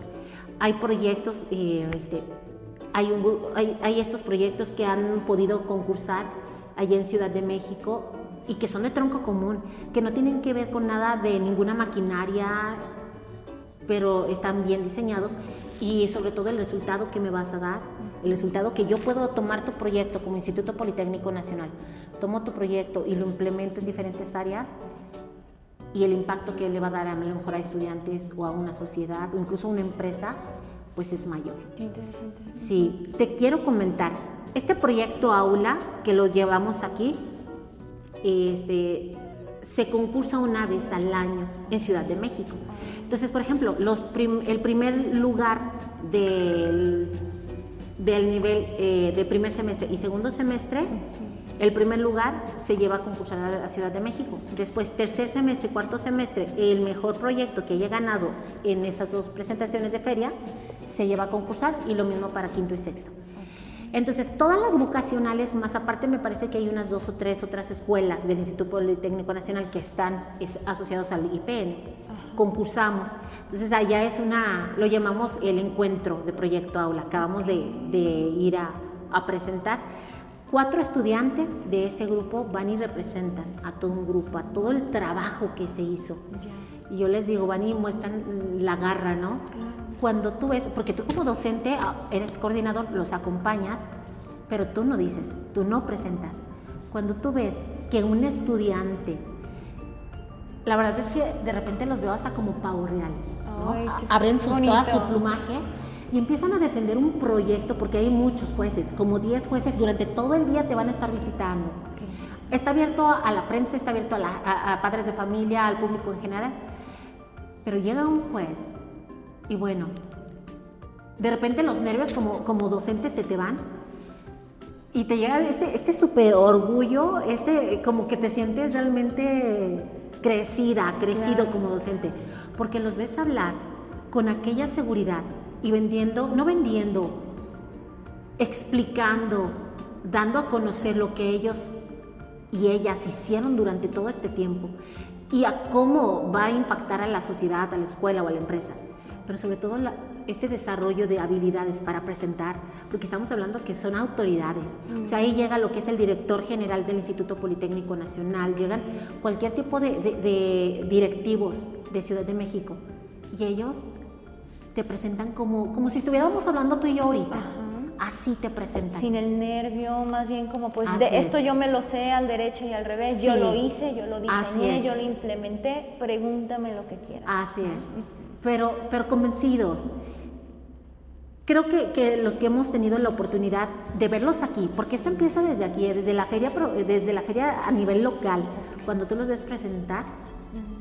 Hay proyectos, eh, este, hay, un, hay, hay estos proyectos que han podido concursar allá en Ciudad de México y que son de tronco común, que no tienen que ver con nada de ninguna maquinaria, pero están bien diseñados y sobre todo el resultado que me vas a dar, el resultado que yo puedo tomar tu proyecto como Instituto Politécnico Nacional, tomo tu proyecto y lo implemento en diferentes áreas y el impacto que le va a dar a, lo mejor a estudiantes o a una sociedad o incluso a una empresa, pues es mayor. Qué interesante. Sí, te quiero comentar, este proyecto aula que lo llevamos aquí, este, se concursa una vez al año en Ciudad de México. Entonces, por ejemplo, los prim- el primer lugar del, del nivel eh, de primer semestre y segundo semestre, el primer lugar se lleva a concursar a la Ciudad de México. Después, tercer semestre y cuarto semestre, el mejor proyecto que haya ganado en esas dos presentaciones de feria se lleva a concursar y lo mismo para quinto y sexto. Entonces, todas las vocacionales, más aparte me parece que hay unas dos o tres otras escuelas del Instituto Politécnico Nacional que están es- asociados al IPN, concursamos. Entonces, allá es una, lo llamamos el encuentro de Proyecto Aula, acabamos de, de ir a, a presentar. Cuatro estudiantes de ese grupo van y representan a todo un grupo, a todo el trabajo que se hizo. Y yo les digo, van y muestran la garra, ¿no? Cuando tú ves, porque tú como docente ah, eres coordinador, los acompañas, pero tú no dices, tú no presentas. Cuando tú ves que un estudiante, la verdad es que de repente los veo hasta como pavos reales, Abren sus, toda su plumaje y empiezan a defender un proyecto, porque hay muchos jueces, como 10 jueces durante todo el día te van a estar visitando. Está abierto a la prensa, está abierto a, la- a- a padres de familia, al público en general. Pero llega un juez y bueno, de repente los nervios como, como docente se te van y te llega este, este super orgullo, este como que te sientes realmente crecida, crecido como docente, porque los ves hablar con aquella seguridad y vendiendo, no vendiendo, explicando, dando a conocer lo que ellos y ellas hicieron durante todo este tiempo y a cómo va a impactar a la sociedad, a la escuela o a la empresa. Pero sobre todo este desarrollo de habilidades para presentar, porque estamos hablando que son autoridades. O sea, ahí llega lo que es el director general del Instituto Politécnico Nacional, llegan cualquier tipo de, directivos de Ciudad de México y ellos te presentan como, como si estuviéramos hablando tú y yo ahorita. Así te presentan. Sin el nervio, más bien como pues de esto yo me lo sé al derecho y al revés, yo lo hice, yo lo diseñé, yo lo implementé, pregúntame lo que quieras. Así es, pero, pero convencidos. Creo que, que, los que hemos tenido la oportunidad de verlos aquí, porque esto empieza desde aquí, desde la feria, desde la feria a nivel local, cuando tú los ves presentar,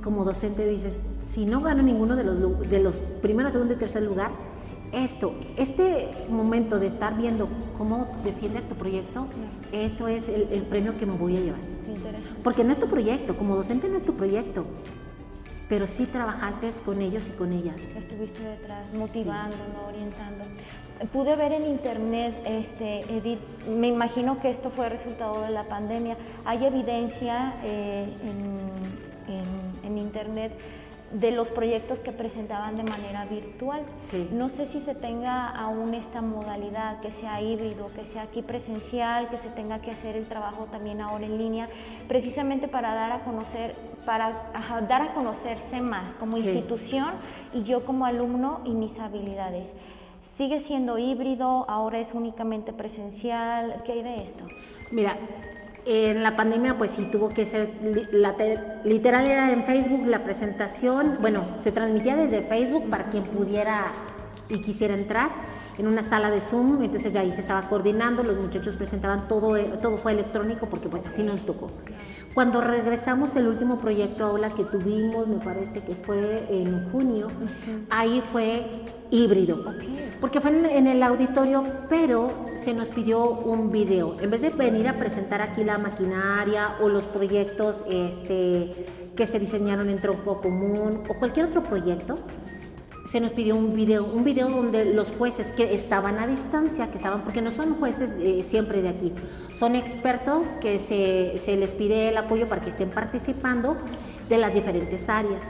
como docente dices, si no gano ninguno de los, de los primero, segundo y tercer lugar, esto, este momento de estar viendo cómo defiendes tu proyecto, esto es el, premio que me voy a llevar. Porque no es tu proyecto, como docente no es tu proyecto, pero sí trabajaste con ellos y con ellas. Estuviste detrás, motivando, orientando. Pude ver en internet, este, Edith, me imagino que esto fue resultado de la pandemia. Hay evidencia eh, en internet de los proyectos que presentaban de manera virtual. No sé si se tenga aún esta modalidad, que sea híbrido, que sea aquí presencial, que se tenga que hacer el trabajo también ahora en línea, precisamente para dar a conocer, para dar a conocerse más como institución y yo como alumno y mis habilidades. ¿Sigue siendo híbrido? ¿Ahora es únicamente presencial? ¿Qué hay de esto? Mira, en la pandemia pues sí tuvo que ser, literal era en Facebook la presentación, bueno, se transmitía desde Facebook para quien pudiera y quisiera entrar en una sala de Zoom, entonces ya ahí se estaba coordinando, los muchachos presentaban todo, todo fue electrónico porque pues así nos tocó. Cuando regresamos el último proyecto aula que tuvimos, me parece que fue en junio, ahí fue híbrido, porque fue en, el auditorio, pero se nos pidió un video. En vez de venir a presentar aquí la maquinaria o los proyectos este, que se diseñaron en tronco común o cualquier otro proyecto, se nos pidió un video, un video donde los jueces que estaban a distancia, que estaban, porque no son jueces eh, siempre de aquí, son expertos que se, se, les pide el apoyo para que estén participando de las diferentes áreas.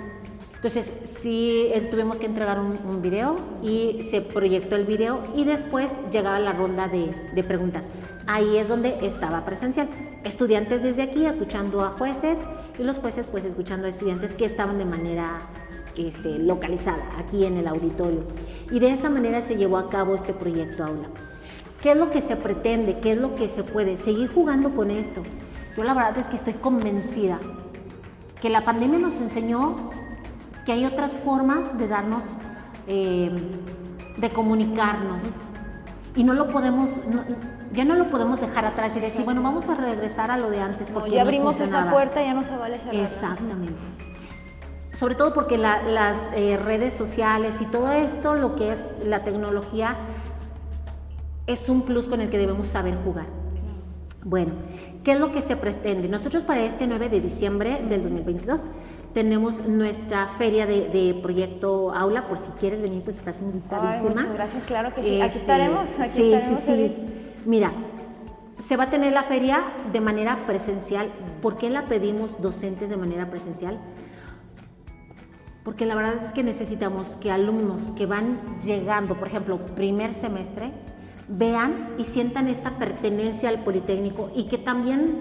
Entonces, sí eh, tuvimos que entregar un, un, video y se proyectó el video y después llegaba la ronda de, de preguntas. Ahí es donde estaba presencial. Estudiantes desde aquí escuchando a jueces y los jueces pues escuchando a estudiantes que estaban de manera este, localizada aquí en el auditorio. Y de esa manera se llevó a cabo este proyecto aula. ¿Qué es lo que se pretende? ¿Qué es lo que se puede? Seguir jugando con esto. Yo la verdad es que estoy convencida que la pandemia nos enseñó que hay otras formas de darnos, eh, de comunicarnos. Y no lo podemos, ya no lo podemos dejar atrás y decir, bueno, vamos a regresar a lo de antes porque ya abrimos esa puerta, ya no se vale cerrar. Exactamente sobre todo porque las eh, redes sociales y todo esto, lo que es la tecnología, es un plus con el que debemos saber jugar. Bueno, ¿qué es lo que se pretende? Nosotros para este 9 de diciembre del 2022 tenemos nuestra feria de, proyecto aula, por si quieres venir, pues estás invitadísima. muchas gracias, claro que sí. aquí este, estaremos. sí, sí, sí. Mira, se va a tener la feria de manera presencial. ¿Por qué la pedimos docentes de manera presencial? Porque la verdad es que necesitamos que alumnos que van llegando, por ejemplo, primer semestre, vean y sientan esta pertenencia al Politécnico y que también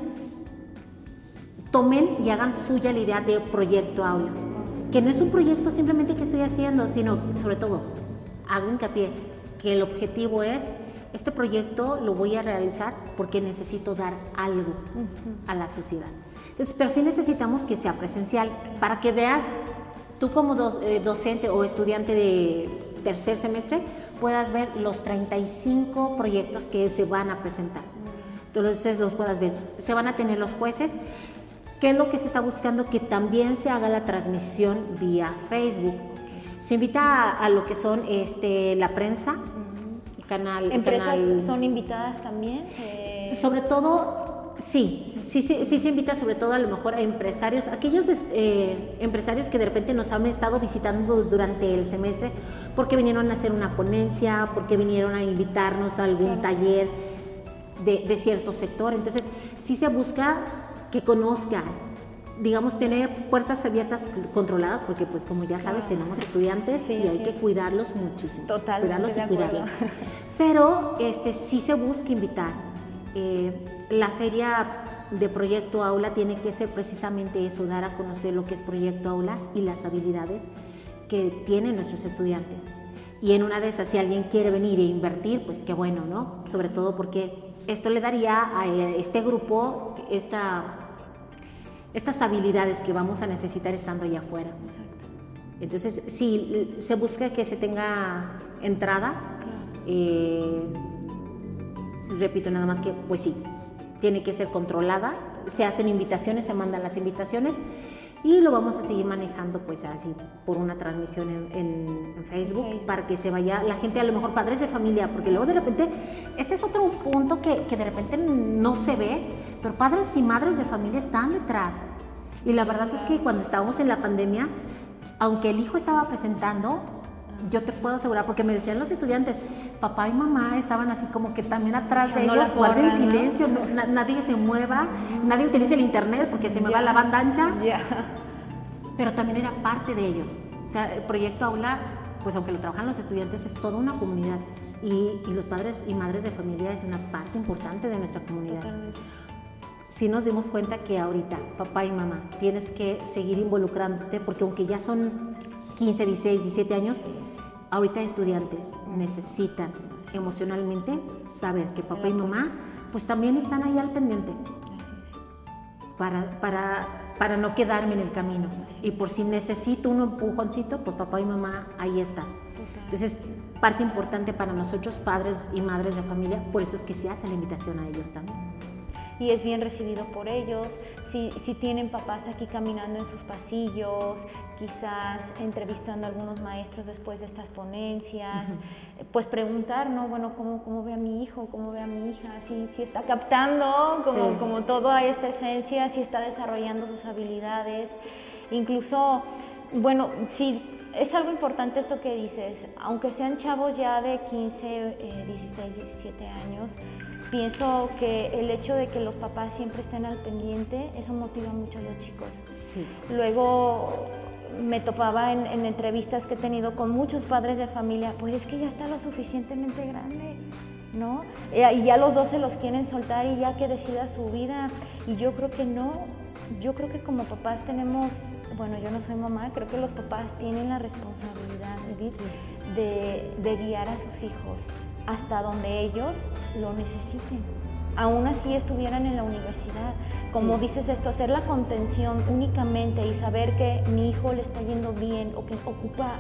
tomen y hagan suya la idea de proyecto aula. Que no es un proyecto simplemente que estoy haciendo, sino sobre todo, hago hincapié que el objetivo es, este proyecto lo voy a realizar porque necesito dar algo a la sociedad. Entonces, pero sí necesitamos que sea presencial para que veas tú como eh, docente o estudiante de tercer semestre puedas ver los 35 proyectos que se van a presentar. Entonces los puedas ver. Se van a tener los jueces. ¿Qué es lo que se está buscando? Que también se haga la transmisión vía Facebook. Se invita a, lo que son este, la prensa, el canal. ¿Empresas son invitadas también? Eh, Sobre todo Sí, sí, sí, sí se invita sobre todo a lo mejor a empresarios, aquellos eh, empresarios que de repente nos han estado visitando durante el semestre porque vinieron a hacer una ponencia, porque vinieron a invitarnos a algún taller de, de, cierto sector. Entonces, sí se busca que conozcan, digamos, tener puertas abiertas controladas, porque pues como ya sabes, tenemos estudiantes y hay que cuidarlos muchísimo. Total. Cuidarlos y cuidarlos. Pero este, sí se busca invitar. Eh, la feria de Proyecto Aula tiene que ser precisamente eso, dar a conocer lo que es Proyecto Aula y las habilidades que tienen nuestros estudiantes. Y en una de esas, si alguien quiere venir e invertir, pues qué bueno, ¿no? Sobre todo porque esto le daría a este grupo esta, estas habilidades que vamos a necesitar estando allá afuera. Entonces, si se busca que se tenga entrada, eh, repito nada más que, pues sí, tiene que ser controlada, se hacen invitaciones, se mandan las invitaciones y lo vamos a seguir manejando pues así por una transmisión en, Facebook para que se vaya la gente, a lo mejor padres de familia, porque luego de repente, este es otro punto que, que de repente no se ve, pero padres y madres de familia están detrás. Y la verdad es que cuando estábamos en la pandemia, aunque el hijo estaba presentando, yo te puedo asegurar, porque me decían los estudiantes, papá y mamá estaban así como que también atrás de ellos, guarden silencio, nadie se mueva, nadie utilice el internet porque se me va la banda ancha. Pero también era parte de ellos. O sea, el proyecto Aula, pues aunque lo trabajan los estudiantes, es toda una comunidad. Y, y los padres y madres de familia es una parte importante de nuestra comunidad. Si nos dimos cuenta que ahorita, papá y mamá, tienes que seguir involucrándote, porque aunque ya son 15, 16, 17 años, ahorita estudiantes necesitan emocionalmente saber que papá y mamá pues también están ahí al pendiente para, para, para no quedarme en el camino. Y por si necesito un empujoncito, pues papá y mamá, ahí estás. Entonces, parte importante para nosotros, padres y madres de familia, por eso es que se hace la invitación a ellos también y es bien recibido por ellos. Si, si, tienen papás aquí caminando en sus pasillos, quizás entrevistando a algunos maestros después de estas ponencias, pues preguntar, ¿no? Bueno, ¿cómo, ¿cómo, ve a mi hijo? ¿Cómo ve a mi hija? Si, si está captando como, como toda esta esencia, si está desarrollando sus habilidades. Incluso, bueno, si es algo importante esto que dices, aunque sean chavos ya de 15, 16, 17 años, pienso que el hecho de que los papás siempre estén al pendiente, eso motiva mucho a los chicos. Sí. Luego me topaba en, entrevistas que he tenido con muchos padres de familia, pues es que ya está lo suficientemente grande, ¿no? Eh, y ya los dos se los quieren soltar y ya que decida su vida. Y yo creo que no, yo creo que como papás tenemos, bueno, yo no soy mamá, creo que los papás tienen la responsabilidad de, de guiar a sus hijos hasta donde ellos lo necesiten. Aún así estuvieran en la universidad. Como dices esto, hacer la contención únicamente y saber que mi hijo le está yendo bien o que ocupa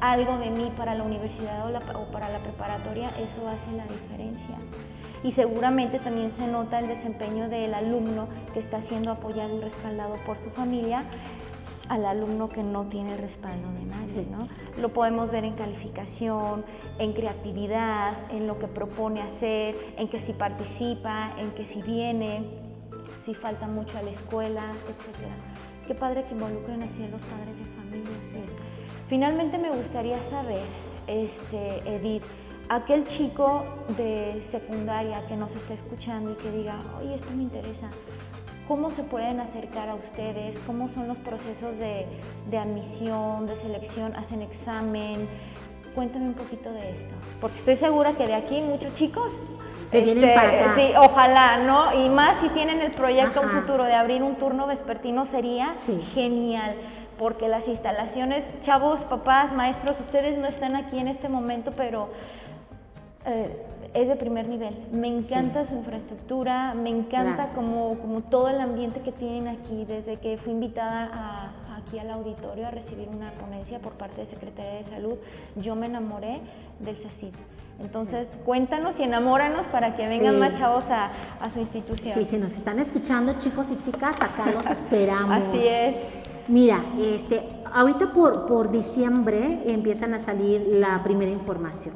algo de mí para la universidad o, o para la preparatoria, eso hace la diferencia. Y seguramente también se nota el desempeño del alumno que está siendo apoyado y respaldado por su familia al alumno que no tiene el respaldo de nadie, ¿no? Lo podemos ver en calificación, en creatividad, en lo que propone hacer, en que si participa, en que si viene, si falta mucho a la escuela, etc. Qué padre que involucren así a los padres de familia. Sí. Finalmente me gustaría saber, este, Edith, aquel chico de secundaria que nos está escuchando y que diga, oye, esto me interesa, ¿Cómo se pueden acercar a ustedes? ¿Cómo son los procesos de, admisión, de selección? ¿Hacen examen? Cuéntame un poquito de esto, porque estoy segura que de aquí muchos chicos se vienen este, para acá. Sí, ojalá, ¿no? Y más si tienen el proyecto futuro de abrir un turno vespertino sería genial, porque las instalaciones, chavos, papás, maestros, ustedes no están aquí en este momento, pero eh, es de primer nivel. Me encanta su infraestructura, me encanta como, como todo el ambiente que tienen aquí. Desde que fui invitada aquí al auditorio a recibir una ponencia por parte de Secretaría de Salud, yo me enamoré del CECID. Entonces, cuéntanos y enamóranos para que vengan más chavos a, a, su institución. Sí, si nos están escuchando, chicos y chicas, acá los [LAUGHS] esperamos. Así es. Mira, este, ahorita por, por diciembre empiezan a salir la primera información.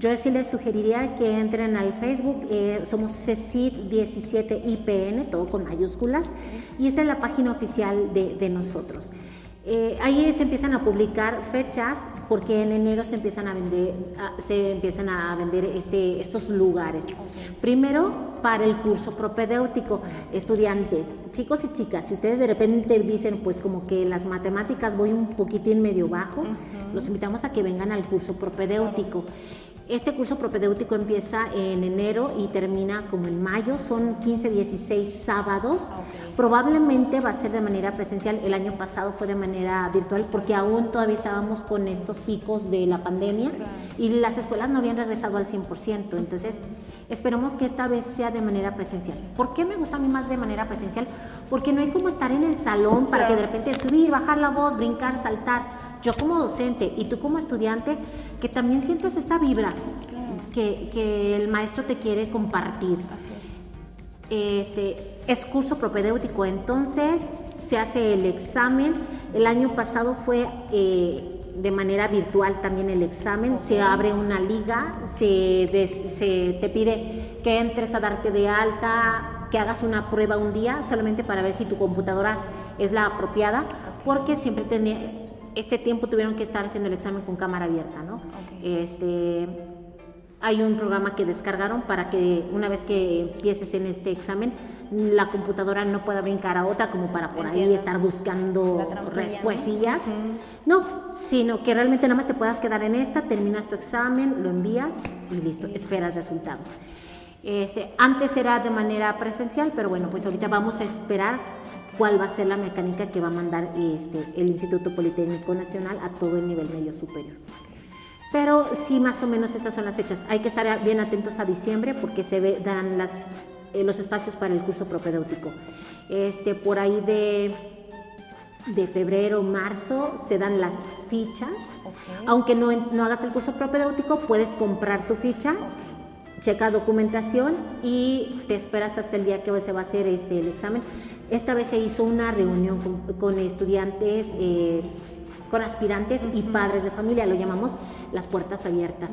Yo sí les sugeriría que entren al Facebook, eh, somos CECID17IPN, todo con mayúsculas, y esa es la página oficial de, de nosotros. Eh, ahí se empiezan a publicar fechas porque en enero se empiezan a vender, se empiezan a vender este, estos lugares. Primero para el curso propedéutico, estudiantes, chicos y chicas, si ustedes de repente dicen pues como que las matemáticas voy un poquitín medio bajo, los invitamos a que vengan al curso propedéutico. Este curso propedéutico empieza en enero y termina como en mayo, son 15, 16 sábados. Probablemente va a ser de manera presencial, el año pasado fue de manera virtual porque aún todavía estábamos con estos picos de la pandemia y las escuelas no habían regresado al 100%, entonces esperamos que esta vez sea de manera presencial. ¿Por qué me gusta a mí más de manera presencial? Porque no hay como estar en el salón para que de repente subir, bajar la voz, brincar, saltar yo como docente y tú como estudiante, que también sientes esta vibra que, el maestro te quiere compartir. Este, es curso propedéutico, entonces se hace el examen. El año pasado fue eh, de manera virtual también el examen, se abre una liga, se, se te pide que entres a darte de alta, que hagas una prueba un día solamente para ver si tu computadora es la apropiada, porque siempre tenía este tiempo tuvieron que estar haciendo el examen con cámara abierta, ¿no? Este, hay un programa que descargaron para que una vez que empieces en este examen, la computadora no pueda brincar a otra como para por ahí estar buscando respuestas. ¿no? sino que realmente nada más te puedas quedar en esta, terminas tu examen, lo envías y listo, esperas resultados. Este, antes era de manera presencial, pero bueno, pues ahorita vamos a esperar cuál va a ser la mecánica que va a mandar este, el Instituto Politécnico Nacional a todo el nivel medio superior. Pero sí, más o menos estas son las fechas. Hay que estar bien atentos a diciembre porque se ve, dan las, eh, los espacios para el curso propedéutico. Este, por ahí de, de febrero, marzo se dan las fichas. Aunque no, no hagas el curso propedéutico, puedes comprar tu ficha checa documentación y te esperas hasta el día que se va a hacer este, el examen. Esta vez se hizo una reunión con, estudiantes, eh, con aspirantes y padres de familia, lo llamamos las puertas abiertas.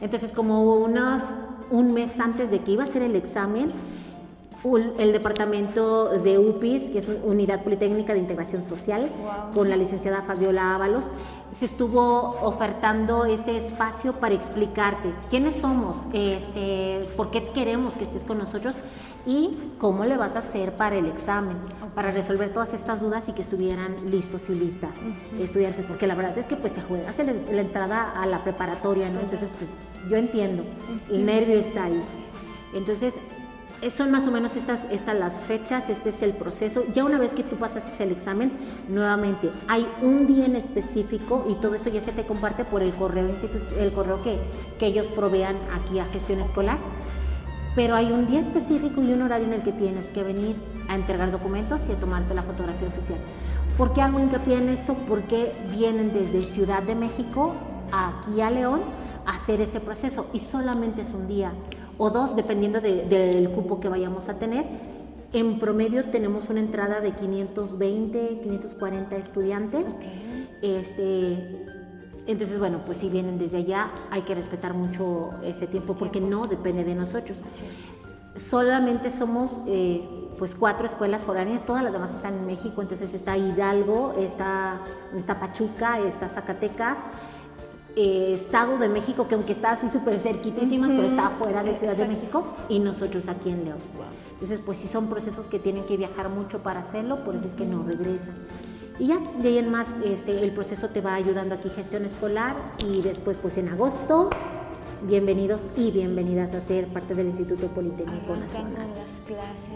Entonces, como unos, un mes antes de que iba a ser el examen, el departamento de UPIS, que es una Unidad Politécnica de Integración Social, con la licenciada Fabiola Ábalos, se estuvo ofertando este espacio para explicarte quiénes somos, este, por qué queremos que estés con nosotros y cómo le vas a hacer para el examen, para resolver todas estas dudas y que estuvieran listos y listas estudiantes, porque la verdad es que pues te juegas la entrada a la preparatoria, ¿no? Entonces pues yo entiendo, el nervio está ahí. Entonces son más o menos estas, estas las fechas, este es el proceso. Ya una vez que tú pasaste el examen, nuevamente hay un día en específico y todo esto ya se te comparte por el correo, el correo que, que ellos provean aquí a gestión escolar. Pero hay un día específico y un horario en el que tienes que venir a entregar documentos y a tomarte la fotografía oficial. ¿Por qué hago hincapié en esto? Porque vienen desde Ciudad de México aquí a León a hacer este proceso y solamente es un día o dos, dependiendo del cupo que vayamos a tener. En promedio tenemos una entrada de 520, 540 estudiantes. Este, entonces, bueno, pues si vienen desde allá, hay que respetar mucho ese tiempo porque no depende de nosotros. Solamente somos eh, pues cuatro escuelas foráneas, todas las demás están en México, entonces está Hidalgo, está, está Pachuca, está Zacatecas, eh, Estado de México, que aunque está así súper cerquitísimas, pero está afuera de Ciudad de México, y nosotros aquí en León. Entonces, pues sí son procesos que tienen que viajar mucho para hacerlo, por eso es que no regresan. Y ya, de ahí en más, este, el proceso te va ayudando aquí gestión escolar y después, pues en agosto, bienvenidos y bienvenidas a ser parte del Instituto Politécnico Nacional. las clases.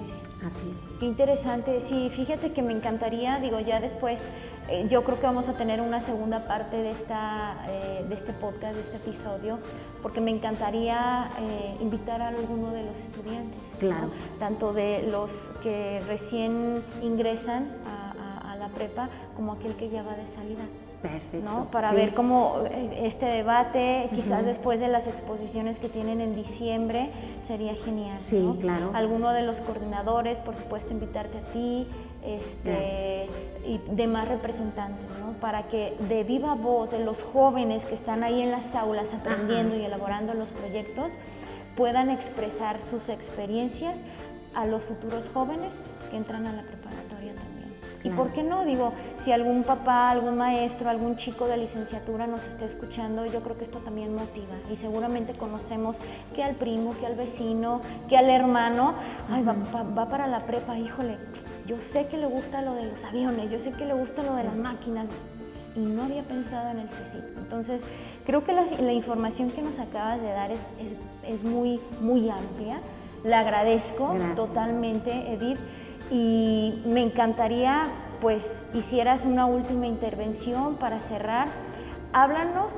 Así es. Qué interesante. Sí, fíjate que me encantaría, digo, ya después, eh, yo creo que vamos a tener una segunda parte de, esta, eh, de este podcast, de este episodio, porque me encantaría eh, invitar a alguno de los estudiantes. Claro. Tanto de los que recién ingresan a, a la prepa como aquel que ya va de salida. Perfecto. ¿no? Para ver cómo eh, este debate, quizás después de las exposiciones que tienen en diciembre, sería genial. Sí, claro. Alguno de los coordinadores, por supuesto, invitarte a ti, este, y demás representantes, ¿no? para que de viva voz de los jóvenes que están ahí en las aulas aprendiendo y elaborando los proyectos puedan expresar sus experiencias a los futuros jóvenes que entran a la preparatoria también. ¿Y por qué no? Digo, si algún papá, algún maestro, algún chico de licenciatura nos está escuchando, yo creo que esto también motiva. Y seguramente conocemos que al primo, que al vecino, que al hermano, ay, va, para la prepa, híjole, yo sé que le gusta lo de los aviones, yo sé que le gusta lo de las máquinas, y no había pensado en el CECIT. Entonces, creo que la, información que nos acabas de dar es, es, muy, muy amplia. La agradezco totalmente, Edith y me encantaría pues hicieras una última intervención para cerrar. Háblanos,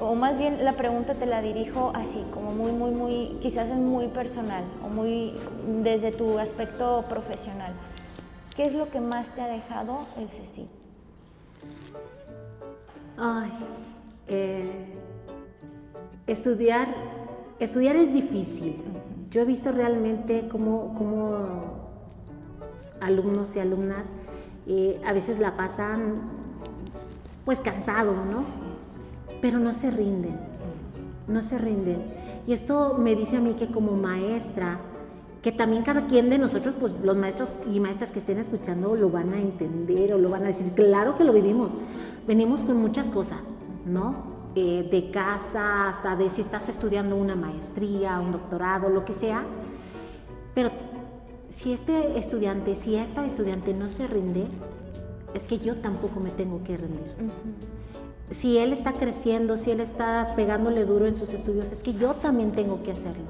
o más bien la pregunta te la dirijo así, como muy, muy, muy, quizás es muy personal o muy desde tu aspecto profesional. ¿Qué es lo que más te ha dejado el CECI? Ay, eh, estudiar, estudiar es difícil. Yo he visto realmente cómo, cómo alumnos y alumnas eh, a veces la pasan pues cansado, ¿no? Pero no se rinden, no se rinden. Y esto me dice a mí que como maestra, que también cada quien de nosotros, pues los maestros y maestras que estén escuchando lo van a entender o lo van a decir, claro que lo vivimos. Venimos con muchas cosas, ¿no? Eh, de casa hasta de si estás estudiando una maestría, un doctorado, lo que sea. Pero si este estudiante, si esta estudiante no se rinde, es que yo tampoco me tengo que rendir. Si él está creciendo, si él está pegándole duro en sus estudios, es que yo también tengo que hacerlo.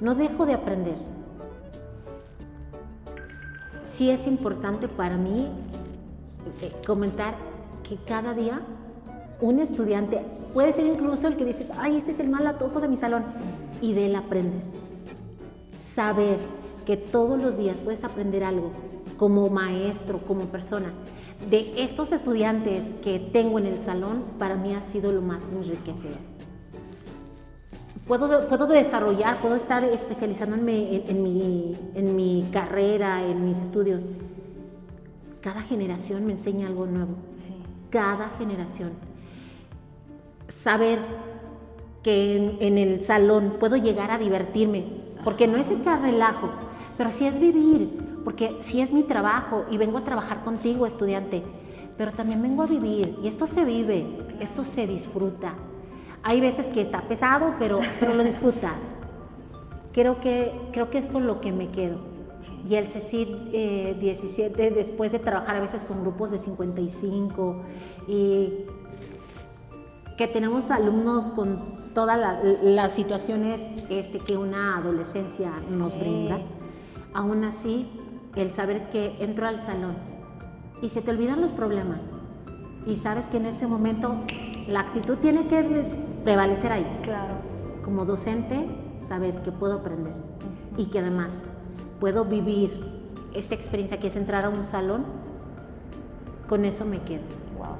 No dejo de aprender. Sí es importante para mí eh, comentar que cada día un estudiante, puede ser incluso el que dices, ay, este es el más latoso de mi salón, y de él aprendes. Saber que todos los días puedes aprender algo como maestro, como persona. De estos estudiantes que tengo en el salón, para mí ha sido lo más enriquecedor. Puedo, puedo desarrollar, puedo estar especializándome en, mi, en mi carrera, en mis estudios. Cada generación me enseña algo nuevo. Cada generación. Saber que en, el salón puedo llegar a divertirme, porque no es echar relajo, pero sí es vivir, porque sí es mi trabajo y vengo a trabajar contigo, estudiante, pero también vengo a vivir y esto se vive, esto se disfruta. Hay veces que está pesado, pero, pero lo disfrutas. Creo que, creo que es con lo que me quedo. Y el CECID 17, eh, después de trabajar a veces con grupos de 55 y que tenemos alumnos con todas las situaciones este, que una adolescencia nos brinda, Aún así, el saber que entro al salón y se te olvidan los problemas y sabes que en ese momento la actitud tiene que prevalecer ahí. Claro. Como docente, saber que puedo aprender y que además puedo vivir esta experiencia que es entrar a un salón, con eso me quedo. Wow.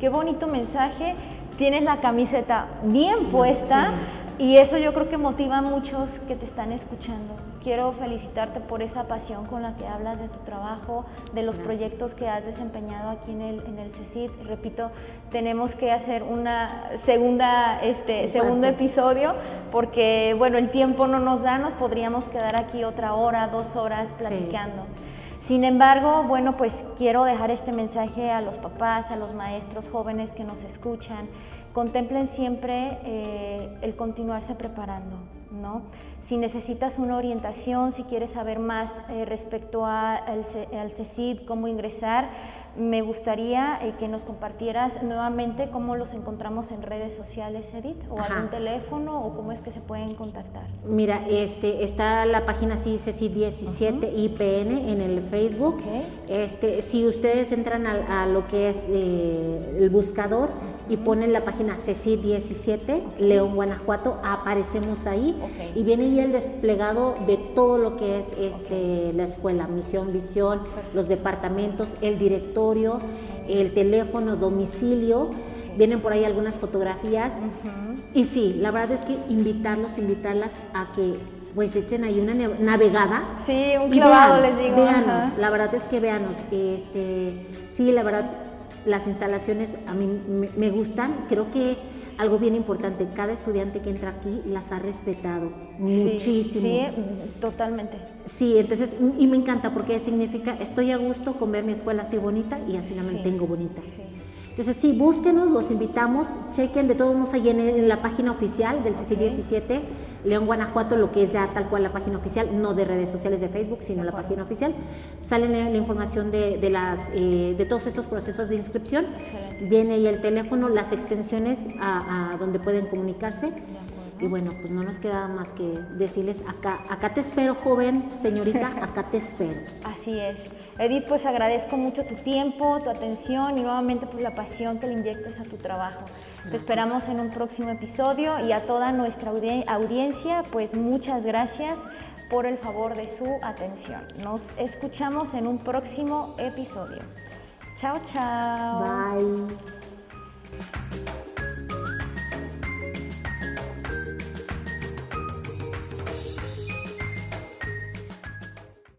Qué bonito mensaje. Tienes la camiseta bien puesta. Y eso yo creo que motiva a muchos que te están escuchando. Quiero felicitarte por esa pasión con la que hablas de tu trabajo, de los proyectos que has desempeñado aquí en el, en el CECID. Repito, tenemos que hacer una segunda, este, segundo episodio porque, bueno, el tiempo no nos da, nos podríamos quedar aquí otra hora, dos horas platicando. Sin embargo, bueno, pues quiero dejar este mensaje a los papás, a los maestros jóvenes que nos escuchan contemplen siempre eh, el continuarse preparando, ¿no? Si necesitas una orientación, si quieres saber más eh, respecto a, al, al, CECID, cómo ingresar, me gustaría eh, que nos compartieras nuevamente cómo los encontramos en redes sociales, Edith, o algún teléfono, o cómo es que se pueden contactar. Mira, este, está la página sí, CECID 17 IPN en el Facebook. Este, si ustedes entran a, a lo que es el buscador, y ponen la página CECI 17, León, Guanajuato, aparecemos ahí y viene ya el desplegado de todo lo que es este, la escuela, misión, visión, los departamentos, el directorio, el teléfono, domicilio, vienen por ahí algunas fotografías. Y sí, la verdad es que invitarlos, invitarlas a que pues echen ahí una navegada. Sí, un clavado les digo. Véanos, la verdad es que véanos. Este, sí, la verdad, las instalaciones a mí me gustan. Creo que algo bien importante, cada estudiante que entra aquí las ha respetado muchísimo. Sí, totalmente. Sí, entonces, y me encanta porque significa estoy a gusto con ver mi escuela así bonita y así la mantengo bonita. Entonces, sí, búsquenos, los invitamos, chequen de todos modos ahí en, la página oficial del CC17, León, Guanajuato, lo que es ya tal cual la página oficial, no de redes sociales de Facebook, sino la página oficial. Sale la, información de, las, eh, de todos estos procesos de inscripción. Viene ahí el teléfono, las extensiones a, a donde pueden comunicarse. Y bueno, pues no nos queda más que decirles acá, acá te espero, joven, señorita, acá te espero. Así es. Edith, pues agradezco mucho tu tiempo, tu atención y nuevamente pues la pasión que le inyectas a tu trabajo. Te esperamos en un próximo episodio y a toda nuestra audiencia, pues muchas gracias por el favor de su atención. Nos escuchamos en un próximo episodio. Chao, chao. Bye.